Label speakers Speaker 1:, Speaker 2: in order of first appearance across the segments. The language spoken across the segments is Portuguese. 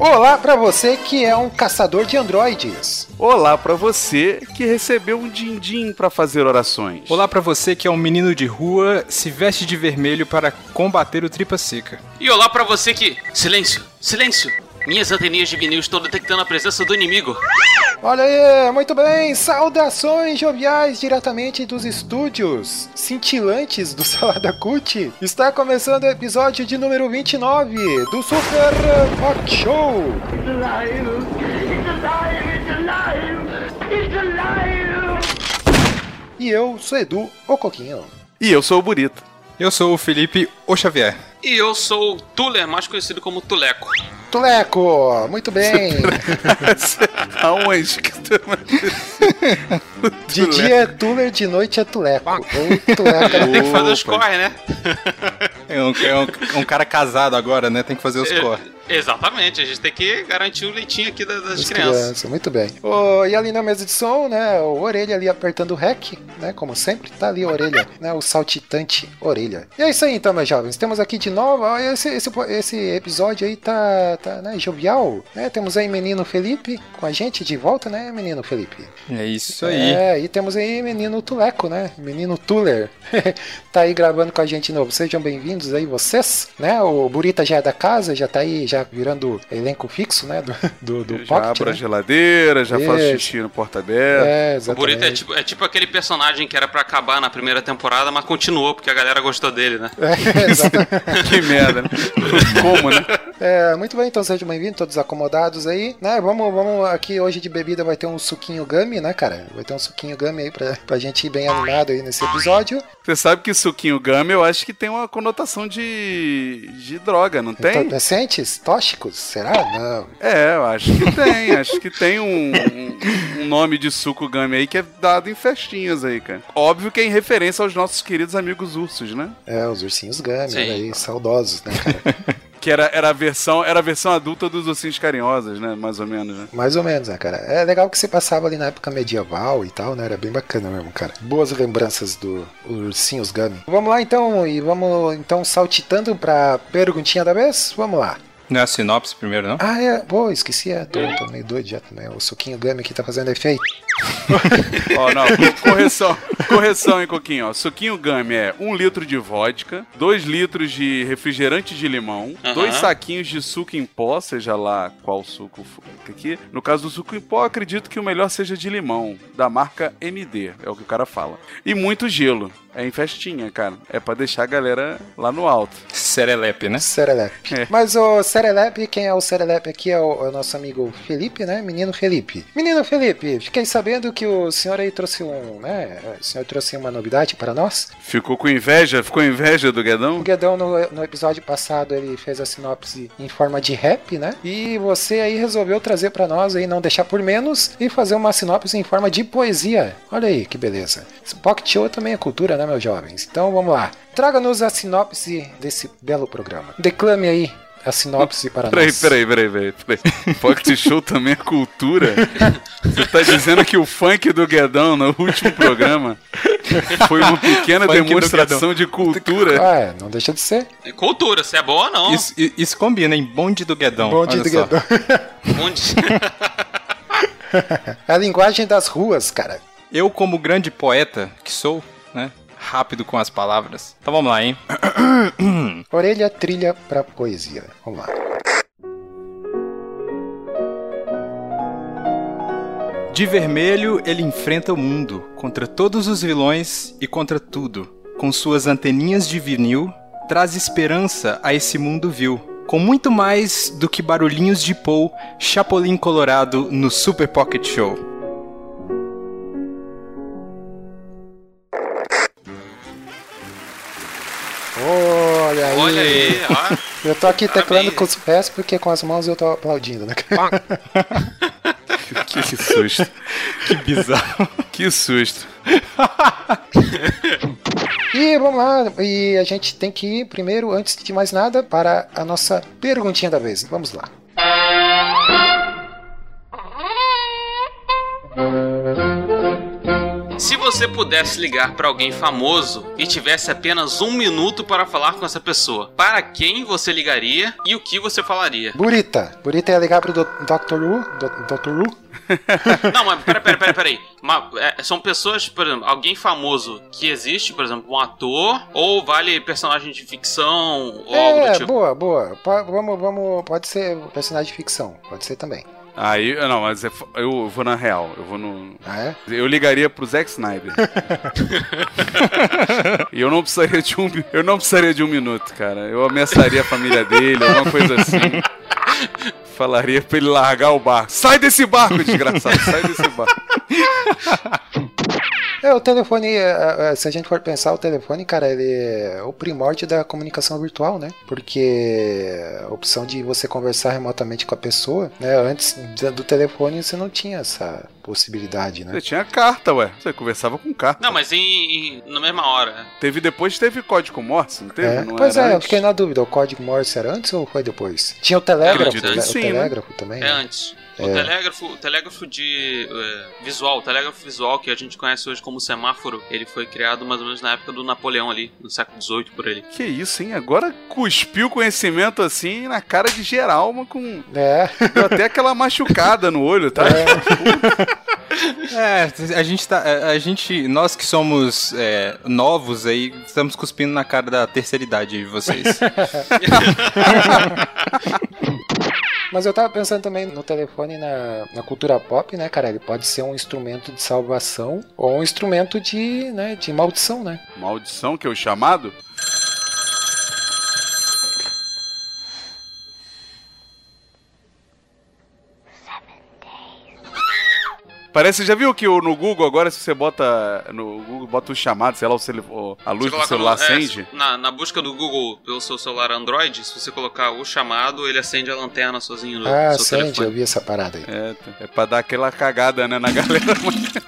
Speaker 1: Olá pra você que é um caçador de androides.
Speaker 2: Olá pra você que recebeu um din-din pra fazer orações.
Speaker 3: Olá pra você que é um menino de rua, se veste de vermelho para combater o tripa seca.
Speaker 4: E olá pra você que. Silêncio! Silêncio! Minhas anteninhas de vinil estão detectando a presença do inimigo.
Speaker 1: Olha aí, muito bem, saudações joviais diretamente dos estúdios cintilantes do Salada Cult. Está começando o episódio de número 29 do Super Rock Show.
Speaker 5: It's alive! It's alive! It's alive! It's alive!
Speaker 1: E eu sou Edu, o Coquinho.
Speaker 2: E eu sou o Burito.
Speaker 3: Eu sou o Felipe O Xavier.
Speaker 4: E eu sou o Tuller, mais conhecido como Tuleco.
Speaker 1: Tuleco, muito bem.
Speaker 2: Aonde que tu...
Speaker 1: De dia é Tuller, de noite é Tuleco. Ou Tuleco.
Speaker 4: Tem que fazer os corre, né?
Speaker 3: É um, é um- um cara casado agora, né? Tem que fazer os
Speaker 4: É,
Speaker 3: cor.
Speaker 4: Exatamente, a gente tem que garantir o leitinho aqui das, das crianças.
Speaker 1: crianças, muito bem. E ali na mesa de som, né, o Orelha ali apertando o REC, né, como sempre, tá ali a Orelha, né, o saltitante Orelha. E é isso aí então, meus jovens, temos aqui de novo, esse, esse, esse episódio aí tá, tá né, jovial, né, temos aí menino Felipe com a gente de volta, né, menino Felipe?
Speaker 3: É isso aí.
Speaker 1: É, e temos aí menino Tuleco, né, menino Tuller, tá aí gravando com a gente de novo, sejam bem-vindos aí vocês, né, o Burita já é da casa, já tá aí, já virando elenco fixo, né, do, do, do
Speaker 2: já
Speaker 1: Pocket,
Speaker 2: abro
Speaker 1: né?
Speaker 2: a geladeira, já faço
Speaker 1: Isso.
Speaker 2: xixi no porta aberta.
Speaker 1: É,
Speaker 4: O
Speaker 1: exatamente.
Speaker 4: Burito é tipo, é tipo aquele personagem que era pra acabar na primeira temporada, mas continuou porque a galera gostou dele, né?
Speaker 1: É, exatamente.
Speaker 2: Que merda, né? Como, né?
Speaker 1: É, muito bem, então sejam bem-vindos, todos acomodados aí, né? Vamos, vamos aqui hoje de bebida vai ter um suquinho gummy, né, cara? Vai ter um suquinho gummy aí pra, pra gente ir bem animado aí nesse episódio.
Speaker 2: Você sabe que suquinho gummy eu acho que tem uma conotação de, de droga, não tem?
Speaker 1: Entorpecentes? Tóxicos? Será? Não.
Speaker 2: É, eu acho que tem. acho que tem um, um- um nome de suco gummy aí que é dado em festinhas aí, cara. Óbvio que é em referência aos nossos queridos amigos ursos, né?
Speaker 1: É, os ursinhos gummy,
Speaker 4: Sim.
Speaker 1: aí, saudosos, né, cara?
Speaker 2: Que era, era, a versão, era a versão adulta dos ursinhos carinhosos, né? Mais ou menos, né?
Speaker 1: Mais ou menos, né, cara? É legal que você passava ali na época medieval e tal, né? Era bem bacana mesmo, cara. Boas lembranças do Ursinhos Gummy. Vamos lá então, e vamos então saltitando pra perguntinha da vez? Vamos lá.
Speaker 3: Não é a sinopse primeiro, não?
Speaker 1: Ah, é. Pô, esqueci. É, tô, tô meio doido já também. O suquinho Gummy aqui tá fazendo efeito.
Speaker 2: Ó, não, correção, correção, hein, Coquinho, ó. Suquinho Gummy é 1 litro de vodka, 2 litros de refrigerante de limão,
Speaker 4: Aham.
Speaker 2: dois saquinhos de suco em pó, seja lá qual suco for aqui. No caso do suco em pó, acredito que o melhor seja de limão, da marca MD, é o que o cara fala. E muito gelo. É em festinha, cara. É pra deixar a galera lá no alto.
Speaker 3: Serelepe, né?
Speaker 1: Serelepe.
Speaker 2: É.
Speaker 1: Mas o Serelepe, quem é o Serelepe aqui é o, é o nosso amigo Felipe, né? Menino Felipe. Menino Felipe, fiquei sabendo que o senhor aí trouxe um, né? O senhor trouxe uma novidade para nós.
Speaker 2: Ficou com inveja? Ficou inveja do
Speaker 1: O
Speaker 2: Guedão?
Speaker 1: Guedão, no, no episódio passado, ele fez a sinopse em forma de rap, né? E você aí resolveu trazer pra nós aí, não deixar por menos, e fazer uma sinopse em forma de poesia. Olha aí, que beleza. Pocket Show também é cultura, né, meus jovens? Então vamos lá. Traga-nos a sinopse desse belo programa. Declame aí a sinopse para
Speaker 2: Peraí,
Speaker 1: nós.
Speaker 2: peraí, peraí, peraí, peraí. Pocket Show também é cultura? Você tá dizendo que o funk do Guedão no último programa foi uma pequena
Speaker 3: Funk
Speaker 2: demonstração de cultura?
Speaker 1: Ah, é, não deixa de ser.
Speaker 4: É Cultura, se é boa ou não.
Speaker 3: Isso, isso combina, hein? Bonde do Guedão.
Speaker 1: Bonde
Speaker 3: olha
Speaker 1: do
Speaker 3: só.
Speaker 1: Guedão.
Speaker 4: Onde...
Speaker 1: A linguagem das ruas, cara.
Speaker 3: Eu, como grande poeta que sou, né? Rápido com as palavras. Então vamos lá, hein?
Speaker 1: Orelha trilha pra poesia. Vamos lá.
Speaker 3: De vermelho, ele enfrenta o mundo, contra todos os vilões e contra tudo. Com suas anteninhas de vinil, traz esperança a esse mundo vil. Com muito mais do que barulhinhos de Paul, Chapolin Colorado no Super Pocket Show.
Speaker 1: Olha aí.
Speaker 4: Olha aí, ó.
Speaker 1: Eu tô aqui teclando com os pés porque com as mãos eu tô aplaudindo, né?
Speaker 2: Que, que susto.
Speaker 3: Que bizarro.
Speaker 2: Que susto.
Speaker 1: E vamos lá, e a gente tem que ir primeiro, antes de mais nada, para a nossa perguntinha da vez. Vamos lá.
Speaker 4: Se você pudesse ligar pra alguém famoso e tivesse apenas um minuto para falar com essa pessoa, para quem você ligaria e o que você falaria?
Speaker 1: Burita. Burita ia ligar pro do Dr. Wu. Do Dr. Wu?
Speaker 4: Não, mas pera, pera, pera, pera aí. É, são pessoas, por exemplo, alguém famoso que existe, por exemplo, um ator, ou vale personagem de ficção, ou algo do
Speaker 1: É,
Speaker 4: tipo.
Speaker 1: boa, boa. Po- vamos, vamos. Pode ser personagem de ficção. Pode ser também.
Speaker 2: Aí, não, mas é- eu vou na real. Eu vou no.
Speaker 1: Ah, é?
Speaker 2: Eu ligaria pro Zack Snyder. e eu não precisaria de um. Eu não precisaria de um minuto, cara. Eu ameaçaria a família dele, alguma coisa assim. Falaria pra ele largar o barco. Sai desse barco, desgraçado! Sai desse barco.
Speaker 1: É, o telefone, é, é, se a gente for pensar, o telefone, cara, ele é o primórdio da comunicação virtual, né? Porque a opção de você conversar remotamente com a pessoa, né? Antes do telefone você não tinha essa possibilidade, né?
Speaker 2: Você tinha carta, ué. Você conversava com carta.
Speaker 4: Não, mas em, em- na mesma hora.
Speaker 2: Teve depois, teve código Morse, não teve?
Speaker 1: É,
Speaker 2: Não
Speaker 1: pois
Speaker 2: era
Speaker 1: é, eu
Speaker 2: antes?
Speaker 1: fiquei na dúvida, o código Morse era antes ou foi depois? Tinha o telégrafo,
Speaker 4: acredito
Speaker 1: o
Speaker 4: que
Speaker 1: te-
Speaker 2: sim,
Speaker 1: o
Speaker 2: né?
Speaker 1: telégrafo também.
Speaker 4: É
Speaker 1: né?
Speaker 4: antes. O
Speaker 1: É.
Speaker 4: telégrafo, o telégrafo de é, visual, o telégrafo visual que a gente conhece hoje como semáforo, ele foi criado mais ou menos na época do Napoleão ali, no século XVIII por ali.
Speaker 2: Que isso, hein? Agora cuspiu conhecimento assim na cara de geral, mas com.
Speaker 1: É,
Speaker 2: Deu até aquela machucada no olho, tá?
Speaker 3: É, a gente tá. A a gente. Nós que somos é, novos aí, estamos cuspindo na cara da terceira idade de vocês.
Speaker 1: mas eu tava pensando também no telefone na, na cultura pop, né, cara? Ele pode ser um instrumento de salvação ou um instrumento de, né, de maldição, né?
Speaker 2: Maldição, que é o chamado? Parece, já viu que o- no Google agora, se você bota no Google, bota o chamado, sei lá, o o- a luz
Speaker 4: Você
Speaker 2: do celular
Speaker 4: no- é,
Speaker 2: acende?
Speaker 4: na, na busca do Google pelo seu celular Android, se você colocar o chamado, ele acende a lanterna sozinho no
Speaker 1: Ah,
Speaker 4: seu
Speaker 1: eu
Speaker 4: telefone.
Speaker 1: vi essa parada aí.
Speaker 2: É, é pra dar aquela cagada, né, na galera.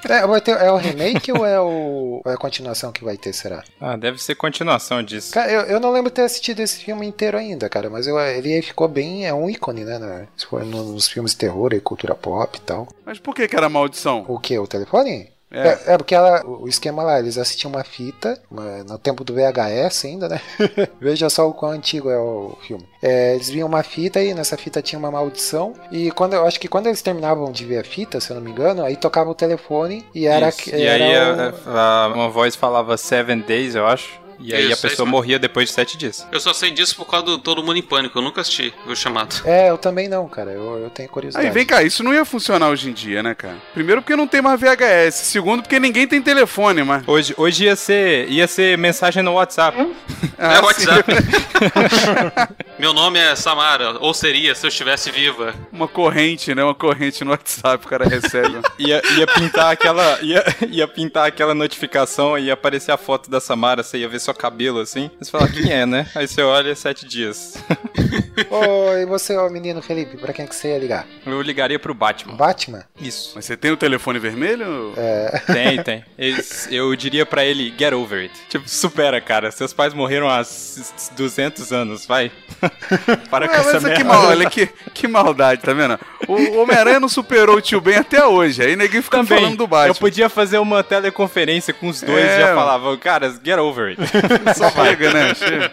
Speaker 1: É, vai ter- é o remake ou é, o, ou é a continuação que vai ter, será?
Speaker 3: ah, deve ser continuação disso.
Speaker 1: Cara, eu, eu não lembro ter assistido esse filme inteiro ainda, cara, mas eu- ele ficou bem. É um ícone, né? né, se for nos filmes de terror e cultura pop e tal.
Speaker 2: Mas por que que era maldição?
Speaker 1: O que? O telefone?
Speaker 2: É.
Speaker 1: É, é porque ela, o esquema lá, eles assistiam uma fita, uma- no tempo do VHS ainda, né? Veja só o quão antigo é o filme. É, eles viam uma fita e nessa fita tinha uma maldição. E quando eu acho que quando eles terminavam de ver a fita, se eu não me engano, aí tocava o telefone e era.
Speaker 3: Isso.
Speaker 1: era
Speaker 3: E aí
Speaker 1: o-
Speaker 3: a- a- uma voz falava seven days, eu acho. E aí
Speaker 4: Isso,
Speaker 3: a
Speaker 4: é
Speaker 3: pessoa
Speaker 4: mesmo.
Speaker 3: morria depois de sete dias.
Speaker 4: Eu só sei disso por causa do Todo Mundo em Pânico, eu nunca assisti o chamado.
Speaker 1: É, eu também não, cara. Eu, eu tenho curiosidade.
Speaker 2: Aí vem cá, isso não ia funcionar hoje em dia, né, cara? Primeiro porque não tem mais VHS, segundo porque ninguém tem telefone, mas...
Speaker 3: Hoje, hoje ia, ser, ia ser mensagem no WhatsApp.
Speaker 2: Ah,
Speaker 4: é. WhatsApp. Meu nome é Samara, ou seria se eu estivesse viva.
Speaker 2: Uma corrente, né? Uma corrente no WhatsApp, o cara recebe.
Speaker 3: Ia, ia pintar aquela. Ia, ia pintar aquela notificação e ia aparecer a foto da Samara, você ia ver só cabelo assim. Você fala, quem é, né? Aí você olha sete dias.
Speaker 1: Oi, você, ó, menino Felipe, pra quem que você ia ligar?
Speaker 3: Eu ligaria pro Batman.
Speaker 1: Batman?
Speaker 3: Isso.
Speaker 2: Mas você tem o telefone vermelho?
Speaker 1: É.
Speaker 3: Tem, tem. Eu diria pra ele, get over it. Tipo, supera, cara. Seus pais morreram há s- 200 anos, vai. Para com essa
Speaker 2: mas
Speaker 3: merda.
Speaker 2: que, mal, olha que, que maldade, tá vendo? O Homem-Aranha não superou o tio Ben até hoje. Aí ninguém fica
Speaker 3: Também,
Speaker 2: falando do Batman.
Speaker 3: eu podia fazer uma teleconferência com os dois
Speaker 2: É,
Speaker 3: e já
Speaker 2: mano.
Speaker 3: falava, cara, get over it.
Speaker 2: Só chega, né? Chega.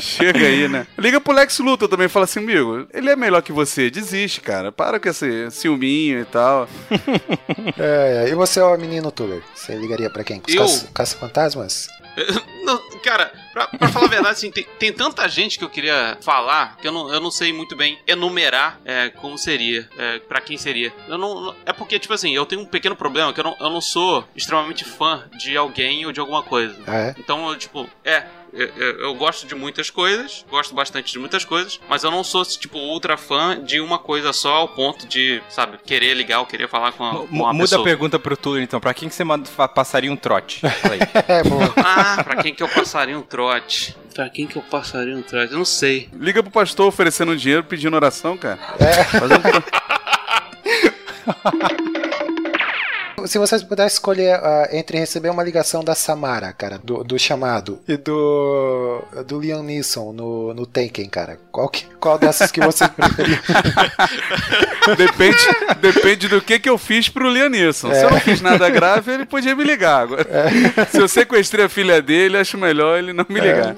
Speaker 2: Chega aí, né? Liga pro Lex Luthor também, fala assim, amigo, ele é melhor que você, desiste, cara. Para com esse ciúminho e tal.
Speaker 1: É, é. E você, ó, menino Tuller? Você ligaria pra quem? Os
Speaker 4: Eu?
Speaker 1: caça- Caça-fantasmas?
Speaker 4: Não, cara, pra, pra falar a verdade, assim, tem, tem tanta gente que eu queria falar que eu não, eu não sei muito bem enumerar é, como seria, é, para quem seria. Eu não, não- é porque, tipo assim, eu tenho um pequeno problema que eu não, eu não sou extremamente fã de alguém ou de alguma coisa.
Speaker 1: Ah, é?
Speaker 4: Então, eu, tipo, é. Eu, eu- eu gosto de muitas coisas, gosto bastante de muitas coisas, mas eu não sou, tipo, ultra fã de uma coisa só ao ponto de, sabe, querer ligar ou querer falar com, a, com uma
Speaker 3: Muda
Speaker 4: pessoa.
Speaker 3: a pergunta pro Tuller, então. Pra quem que você passaria um trote? Fala aí.
Speaker 1: É, boa.
Speaker 4: Ah, pra quem que eu passaria um trote? Pra quem que eu passaria um trote? Eu não sei.
Speaker 2: Liga pro pastor oferecendo dinheiro, pedindo oração, cara.
Speaker 1: É.
Speaker 2: Faz um-
Speaker 1: Se vocês pudessem escolher ah, entre receber uma ligação da Samara, cara, do, do chamado, e do do Liam Neeson no, no Taken, cara, qual, que, qual dessas que vocês preferiam?
Speaker 2: Depende, depende do que, que eu fiz pro Leonisson. Se eu não fiz nada grave, ele podia me ligar. Agora, se eu sequestrei a filha dele, acho melhor ele não me ligar.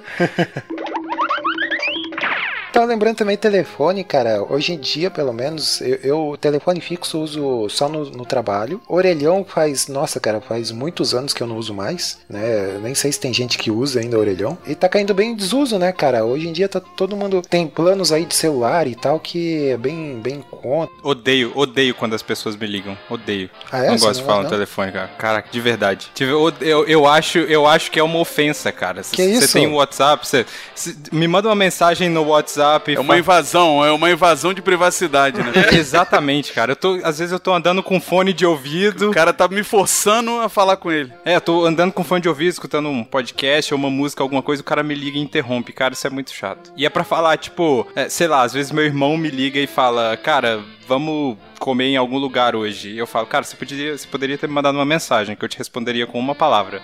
Speaker 1: Tava lembrando também telefone, cara. Hoje em dia, pelo menos, eu, eu telefone fixo uso só no, no trabalho. Orelhão faz, nossa, cara, faz muitos anos que eu não uso mais, né? Nem sei se tem gente que usa ainda orelhão. E tá caindo bem em desuso, né, cara? Hoje em dia tá todo mundo tem planos aí de celular e tal que é bem bem em conta.
Speaker 3: Odeio, odeio quando as pessoas me ligam. Odeio.
Speaker 1: Ah, é?
Speaker 3: não
Speaker 1: Você
Speaker 3: gosto de
Speaker 1: não
Speaker 3: falar
Speaker 1: gosta,
Speaker 3: no
Speaker 1: não?
Speaker 3: telefone, cara. Caraca, de verdade. Tive- Eu, eu, eu acho, eu acho que é uma ofensa, cara.
Speaker 1: Que
Speaker 3: Você
Speaker 1: isso?
Speaker 3: tem o WhatsApp, você, você me manda uma mensagem no WhatsApp. E
Speaker 2: É uma invasão, é uma invasão de privacidade, né?
Speaker 3: Exatamente, cara. Eu tô, às vezes eu tô andando com fone de ouvido.
Speaker 2: O cara tá me forçando a falar com ele.
Speaker 3: É, eu tô andando com fone de ouvido, escutando um podcast ou uma música, alguma coisa, o cara me liga e interrompe. Cara, isso é muito chato. E é pra falar, tipo, é, sei lá, às vezes meu irmão me liga e fala, cara, vamos comer em algum lugar hoje. E eu falo, cara, você, poderia, você poderia ter me mandado uma mensagem que eu te responderia com uma palavra.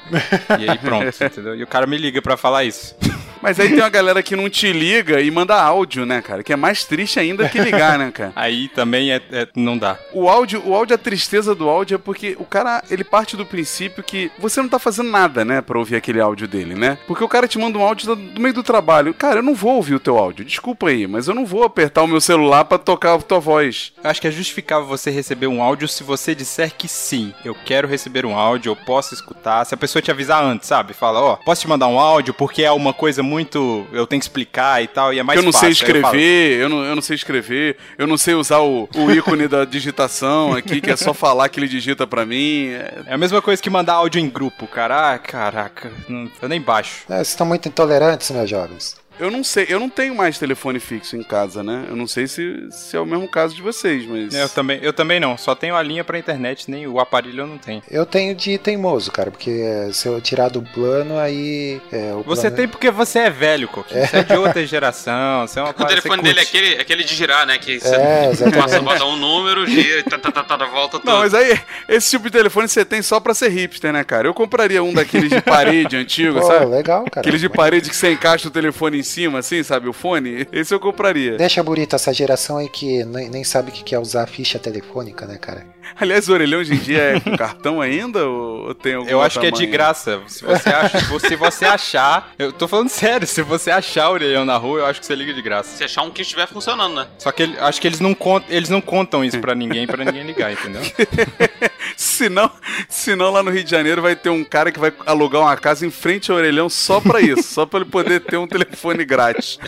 Speaker 3: e aí pronto, entendeu? E o cara me liga pra falar isso.
Speaker 2: Mas aí tem uma galera que não te liga e manda áudio, né, cara? Que é mais triste ainda que ligar, né, cara?
Speaker 3: Aí também é, é- não dá.
Speaker 2: O áudio, o áudio, a tristeza do áudio é porque o cara, ele parte do princípio que você não tá fazendo nada, né, pra ouvir aquele áudio dele, né? Porque o cara te manda um áudio do, meio do trabalho. Cara, eu não vou ouvir o teu áudio, desculpa aí, mas eu não vou apertar o meu celular pra tocar a tua voz.
Speaker 3: Eu acho que é justificável você receber um áudio se você disser que sim, eu quero receber um áudio, eu posso escutar. Se a pessoa te avisar antes, sabe? Fala, ó, posso te mandar um áudio porque é uma coisa muito. Eu tenho que explicar e tal, e é mais
Speaker 2: eu não
Speaker 3: fácil.
Speaker 2: sei
Speaker 3: Aí eu
Speaker 2: escrever, eu, não, eu não sei escrever, eu não sei usar o, o ícone da digitação aqui, que é só falar que ele digita pra mim. É-
Speaker 3: É a mesma coisa que mandar áudio em grupo, cara. Ah, caraca, eu nem baixo.
Speaker 1: É, vocês estão muito intolerantes, meus jovens.
Speaker 2: Eu não sei, eu não tenho mais telefone fixo em casa, né? Eu não sei se, se é o mesmo caso de vocês, mas.
Speaker 3: Eu também, eu também não, só tenho a linha pra internet, nem o aparelho eu não tenho.
Speaker 1: Eu tenho de teimoso, cara, porque é, se eu tirar do plano, aí. É, o
Speaker 3: Você
Speaker 1: plano-
Speaker 3: tem porque você é velho, Coquinho. Você é de outra geração, você é uma
Speaker 4: O telefone dele é aquele, aquele de girar, né? Que você
Speaker 1: É, exatamente.
Speaker 4: passa, bota um número, gira, tá, tá, tá, tá, volta tudo.
Speaker 2: Não, mas aí, esse tipo de telefone você tem só pra ser hipster, né, cara? Eu compraria um daqueles de parede antigo,
Speaker 1: Pô,
Speaker 2: sabe?
Speaker 1: legal, cara.
Speaker 2: Aqueles de parede que você encaixa o telefone em cima, assim, sabe? O fone. Esse eu compraria.
Speaker 1: Deixa bonita essa geração aí que nem, nem sabe o que é usar ficha telefônica, né, cara?
Speaker 2: Aliás, o orelhão hoje em dia é com cartão ainda ou tem algum
Speaker 3: Eu acho que é de graça. Se você, acha, se você achar. Eu tô falando sério, se você achar o orelhão na rua, eu acho que você liga de graça.
Speaker 4: Se achar um que estiver funcionando, né?
Speaker 3: Só que ele- acho que eles não, contam, eles não contam isso pra ninguém, pra ninguém ligar, entendeu?
Speaker 2: Senão, senão lá no Rio de Janeiro vai ter um cara que vai alugar uma casa em frente ao orelhão só pra isso, só pra ele poder ter um telefone grátis.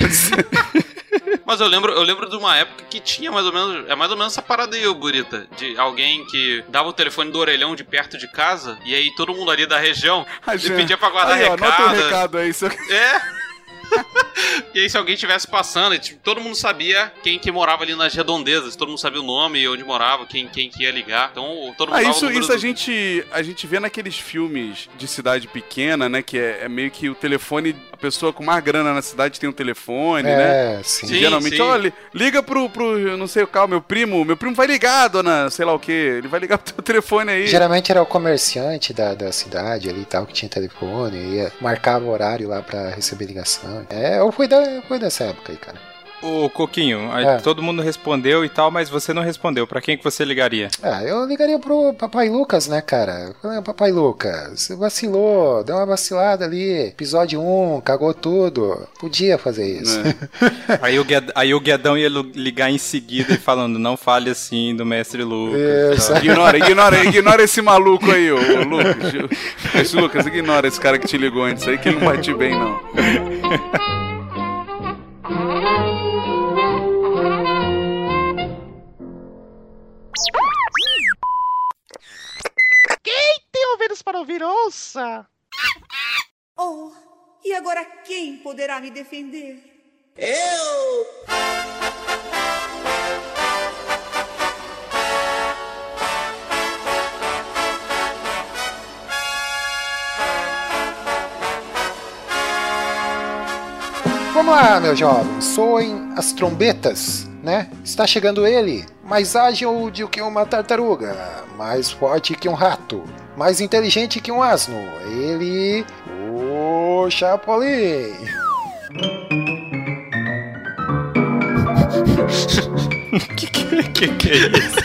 Speaker 4: Mas eu lembro, eu lembro de uma época que tinha mais ou menos. É mais ou menos essa parada aí, ô Burita. De alguém que dava o telefone do orelhão de perto de casa, e aí todo mundo ali da região e pedia pra guardar
Speaker 2: aí, ó,
Speaker 4: recado.
Speaker 2: Anota o recado aí. Seu...
Speaker 4: É. e aí, se alguém estivesse passando, e, tipo, todo mundo sabia quem que morava ali nas redondezas, todo mundo sabia o nome, onde morava, quem, quem que ia ligar. Então, todo mundo
Speaker 2: Ah, isso, isso a
Speaker 4: do-
Speaker 2: gente a gente vê naqueles filmes de cidade pequena, né? Que é, é meio que o telefone, a pessoa com mais grana na cidade tem um telefone, né?
Speaker 1: É, sim.
Speaker 4: Sim.
Speaker 2: Geralmente, olha, liga pro, pro, não sei o qual, meu primo, meu primo vai ligar, dona, sei lá o que, ele vai ligar pro teu telefone aí.
Speaker 1: Geralmente era o comerciante da, da cidade ali e tal, que tinha telefone, ia, marcava o horário lá pra receber ligação. É, eu fui, da, fui dessa época aí, cara.
Speaker 3: Ô, Coquinho, aí
Speaker 1: É.
Speaker 3: todo mundo respondeu e tal, mas você não respondeu. Pra quem que você ligaria?
Speaker 1: Ah, eu ligaria pro Papai Lucas, né, cara? Falei, Papai Lucas, você vacilou, deu uma vacilada ali. Episódio 1, cagou tudo. Podia fazer isso.
Speaker 2: Né?
Speaker 3: Aí o, Gued- aí o Guedão ia ligar em seguida e falando, não fale assim do mestre Lucas.
Speaker 2: Ignora, ignora, ignora esse maluco aí, ô, ô Lucas. Lucas, ignora esse cara que te ligou antes aí, que ele não bate bem, não.
Speaker 6: Tem ouvidos para ouvir, ouça!
Speaker 7: Oh, e agora quem poderá me defender?
Speaker 1: Vamos lá, meus jovens, soem as trombetas, né? Está chegando ele, mais ágil do que uma tartaruga, mais forte que um rato, mais inteligente que um asno. Ele, o Chapolin.
Speaker 3: que, que, que que é isso?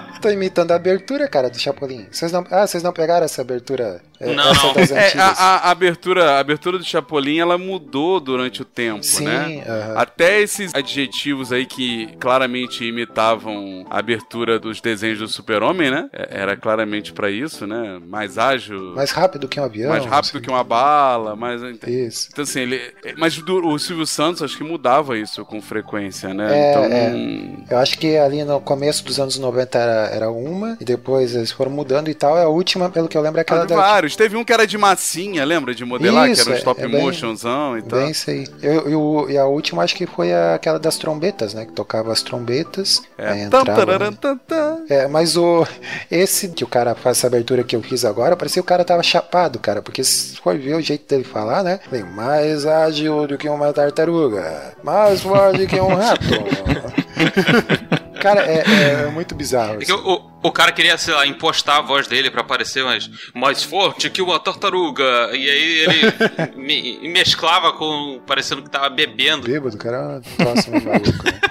Speaker 1: Tô imitando a abertura, cara, do Chapolin. Vocês não, ah, vocês não pegaram essa abertura? É,
Speaker 4: Não,
Speaker 1: essa
Speaker 4: não.
Speaker 1: das
Speaker 2: É,
Speaker 1: antigas?
Speaker 2: a, a- a abertura, a abertura do Chapolin, ela mudou durante o tempo,
Speaker 1: Sim,
Speaker 2: né?
Speaker 1: aham.
Speaker 2: Até esses adjetivos aí que claramente imitavam a abertura dos desenhos do Super-Homem, né? É, Era claramente pra isso, né? Mais ágil,
Speaker 1: Mais rápido que um avião.
Speaker 2: mais rápido que uma bala, mais...
Speaker 1: Isso.
Speaker 2: Então, assim, ele... Mas o Silvio Santos, acho que mudava isso com frequência, né?
Speaker 1: É,
Speaker 2: então,
Speaker 1: é. Eu acho que ali no começo dos anos 90 era, era uma, e depois eles foram mudando e tal. A última, pelo que eu lembro, é aquela
Speaker 2: Ah,
Speaker 1: da.
Speaker 2: vários. Teve um que era de massinha, lembra? De modelar,
Speaker 1: Isso,
Speaker 2: que era um
Speaker 1: é-
Speaker 2: stop
Speaker 1: é bem-
Speaker 2: motionzão e tal.
Speaker 1: Bem isso aí. Eu, eu- e a última acho que foi a- aquela das trombetas, né? Que tocava as trombetas.
Speaker 2: É. Tam,
Speaker 1: entrava,
Speaker 2: tararam,
Speaker 1: né?
Speaker 2: tam, tam.
Speaker 1: É, mas o esse que o cara faz essa abertura que eu fiz agora, parecia que o cara tava chapado, cara, porque se for ver o jeito dele falar, né? Falei, mais ágil do que uma tartaruga, mais forte que um rato. cara, é, é muito bizarro.
Speaker 4: É
Speaker 1: assim.
Speaker 4: o, o cara queria, sei lá, impostar a voz dele pra parecer mais, mais forte que uma tartaruga. E aí ele me- mesclava com. parecendo que tava bebendo.
Speaker 1: Bêbado, cara, é um troço meio maluco, né?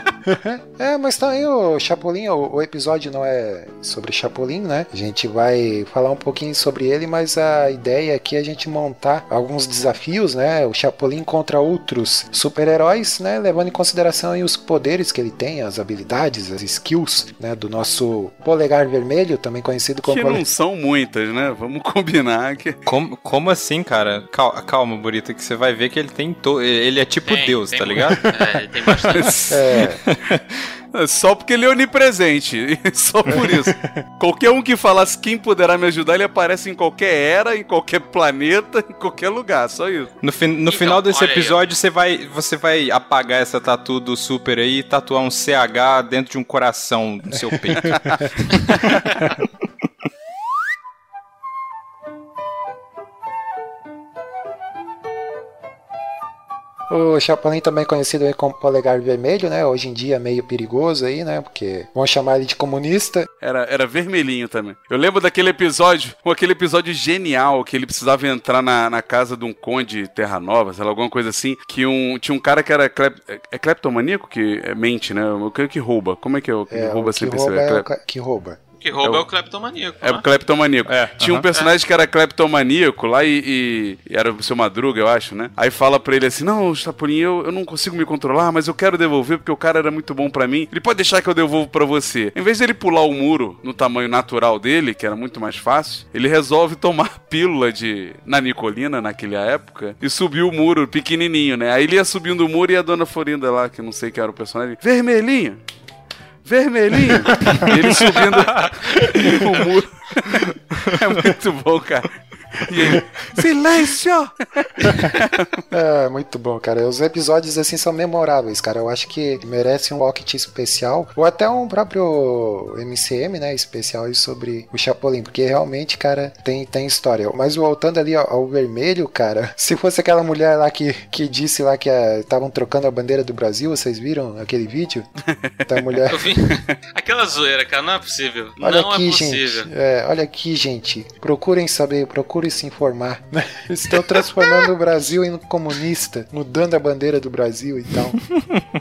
Speaker 1: É, mas tá aí o Chapolin, o, o episódio não é sobre Chapolin, né? A gente vai falar um pouquinho sobre ele, mas a ideia aqui é a gente montar alguns desafios, né? O Chapolin contra outros super-heróis, né? Levando em consideração aí os poderes que ele tem, as habilidades, as skills, né? Do nosso polegar vermelho, também conhecido como
Speaker 2: Que
Speaker 1: pole-
Speaker 2: não são muitas, né? Vamos combinar que.
Speaker 3: Como, como assim, cara? Calma, calma, Burita, que você vai ver que ele tem. To... Ele é tipo
Speaker 4: Tem,
Speaker 3: Deus,
Speaker 4: tem
Speaker 3: tá
Speaker 4: muito.
Speaker 3: ligado?
Speaker 4: É, tem bastante.
Speaker 1: É
Speaker 2: Só porque ele é onipresente. Só por isso. qualquer um que falasse quem poderá me ajudar, ele aparece em qualquer era, em qualquer planeta, em qualquer lugar. Só isso.
Speaker 3: No, fin- no
Speaker 4: Então,
Speaker 3: final desse
Speaker 4: aí,
Speaker 3: episódio, você vai, você vai apagar essa tatu do super aí e tatuar um CH dentro de um coração no seu peito.
Speaker 1: O Chapolin também conhecido aí como polegar vermelho, né? Hoje em dia meio perigoso aí, né? Porque vão chamar ele de comunista.
Speaker 2: Era, era vermelhinho também. Eu lembro daquele episódio, aquele episódio genial, que ele precisava entrar na, na casa de um conde Terra Nova, sei lá, alguma coisa assim, que um, tinha um cara que era clep, é, é cleptomaníaco que é, mente, né? O que, que rouba? Como é que é o que
Speaker 1: É,
Speaker 2: rouba
Speaker 1: o que
Speaker 2: sem
Speaker 1: rouba
Speaker 2: perceber?
Speaker 1: é o
Speaker 2: Clep-
Speaker 1: ca- que rouba.
Speaker 4: Que rouba
Speaker 2: É
Speaker 4: é
Speaker 2: o-
Speaker 4: cleptomaníaco.
Speaker 2: É
Speaker 4: né?
Speaker 2: o cleptomaníaco.
Speaker 3: É,
Speaker 2: Tinha um
Speaker 3: aham.
Speaker 2: personagem que era cleptomaníaco lá e, e- e era o seu Madruga, eu acho, né? Aí fala pra ele assim: Não, Chapolin, eu, eu não consigo me controlar, mas eu quero devolver porque o cara era muito bom pra mim. Ele pode deixar que eu devolvo pra você. Em vez dele pular o muro no tamanho natural dele, que era muito mais fácil, ele resolve tomar pílula de nanicolina naquela época e subir o muro pequenininho, né? Aí ele ia subindo o muro e a dona Florinda lá, que eu não sei quem era o personagem, vermelhinho. Vermelhinho! Ele subindo o muro. É muito bom, cara. Silêncio!
Speaker 1: É, muito bom, cara. Os episódios assim são memoráveis, cara. Eu acho que merece um pocket especial ou até um próprio MCM, né, especial aí sobre o Chapolin, porque realmente, cara, tem, tem história. Mas voltando ali ao, ao vermelho, cara, se fosse aquela mulher lá que, que disse lá que estavam trocando a bandeira do Brasil, vocês viram aquele vídeo? Da mulher.
Speaker 4: Eu vi. Aquela zoeira, cara, não é possível.
Speaker 1: Olha
Speaker 4: não
Speaker 1: aqui,
Speaker 4: é possível.
Speaker 1: gente. É, olha aqui, gente. Procurem saber, procurem se informar. Estão transformando o Brasil em comunista, mudando a bandeira do Brasil e tal.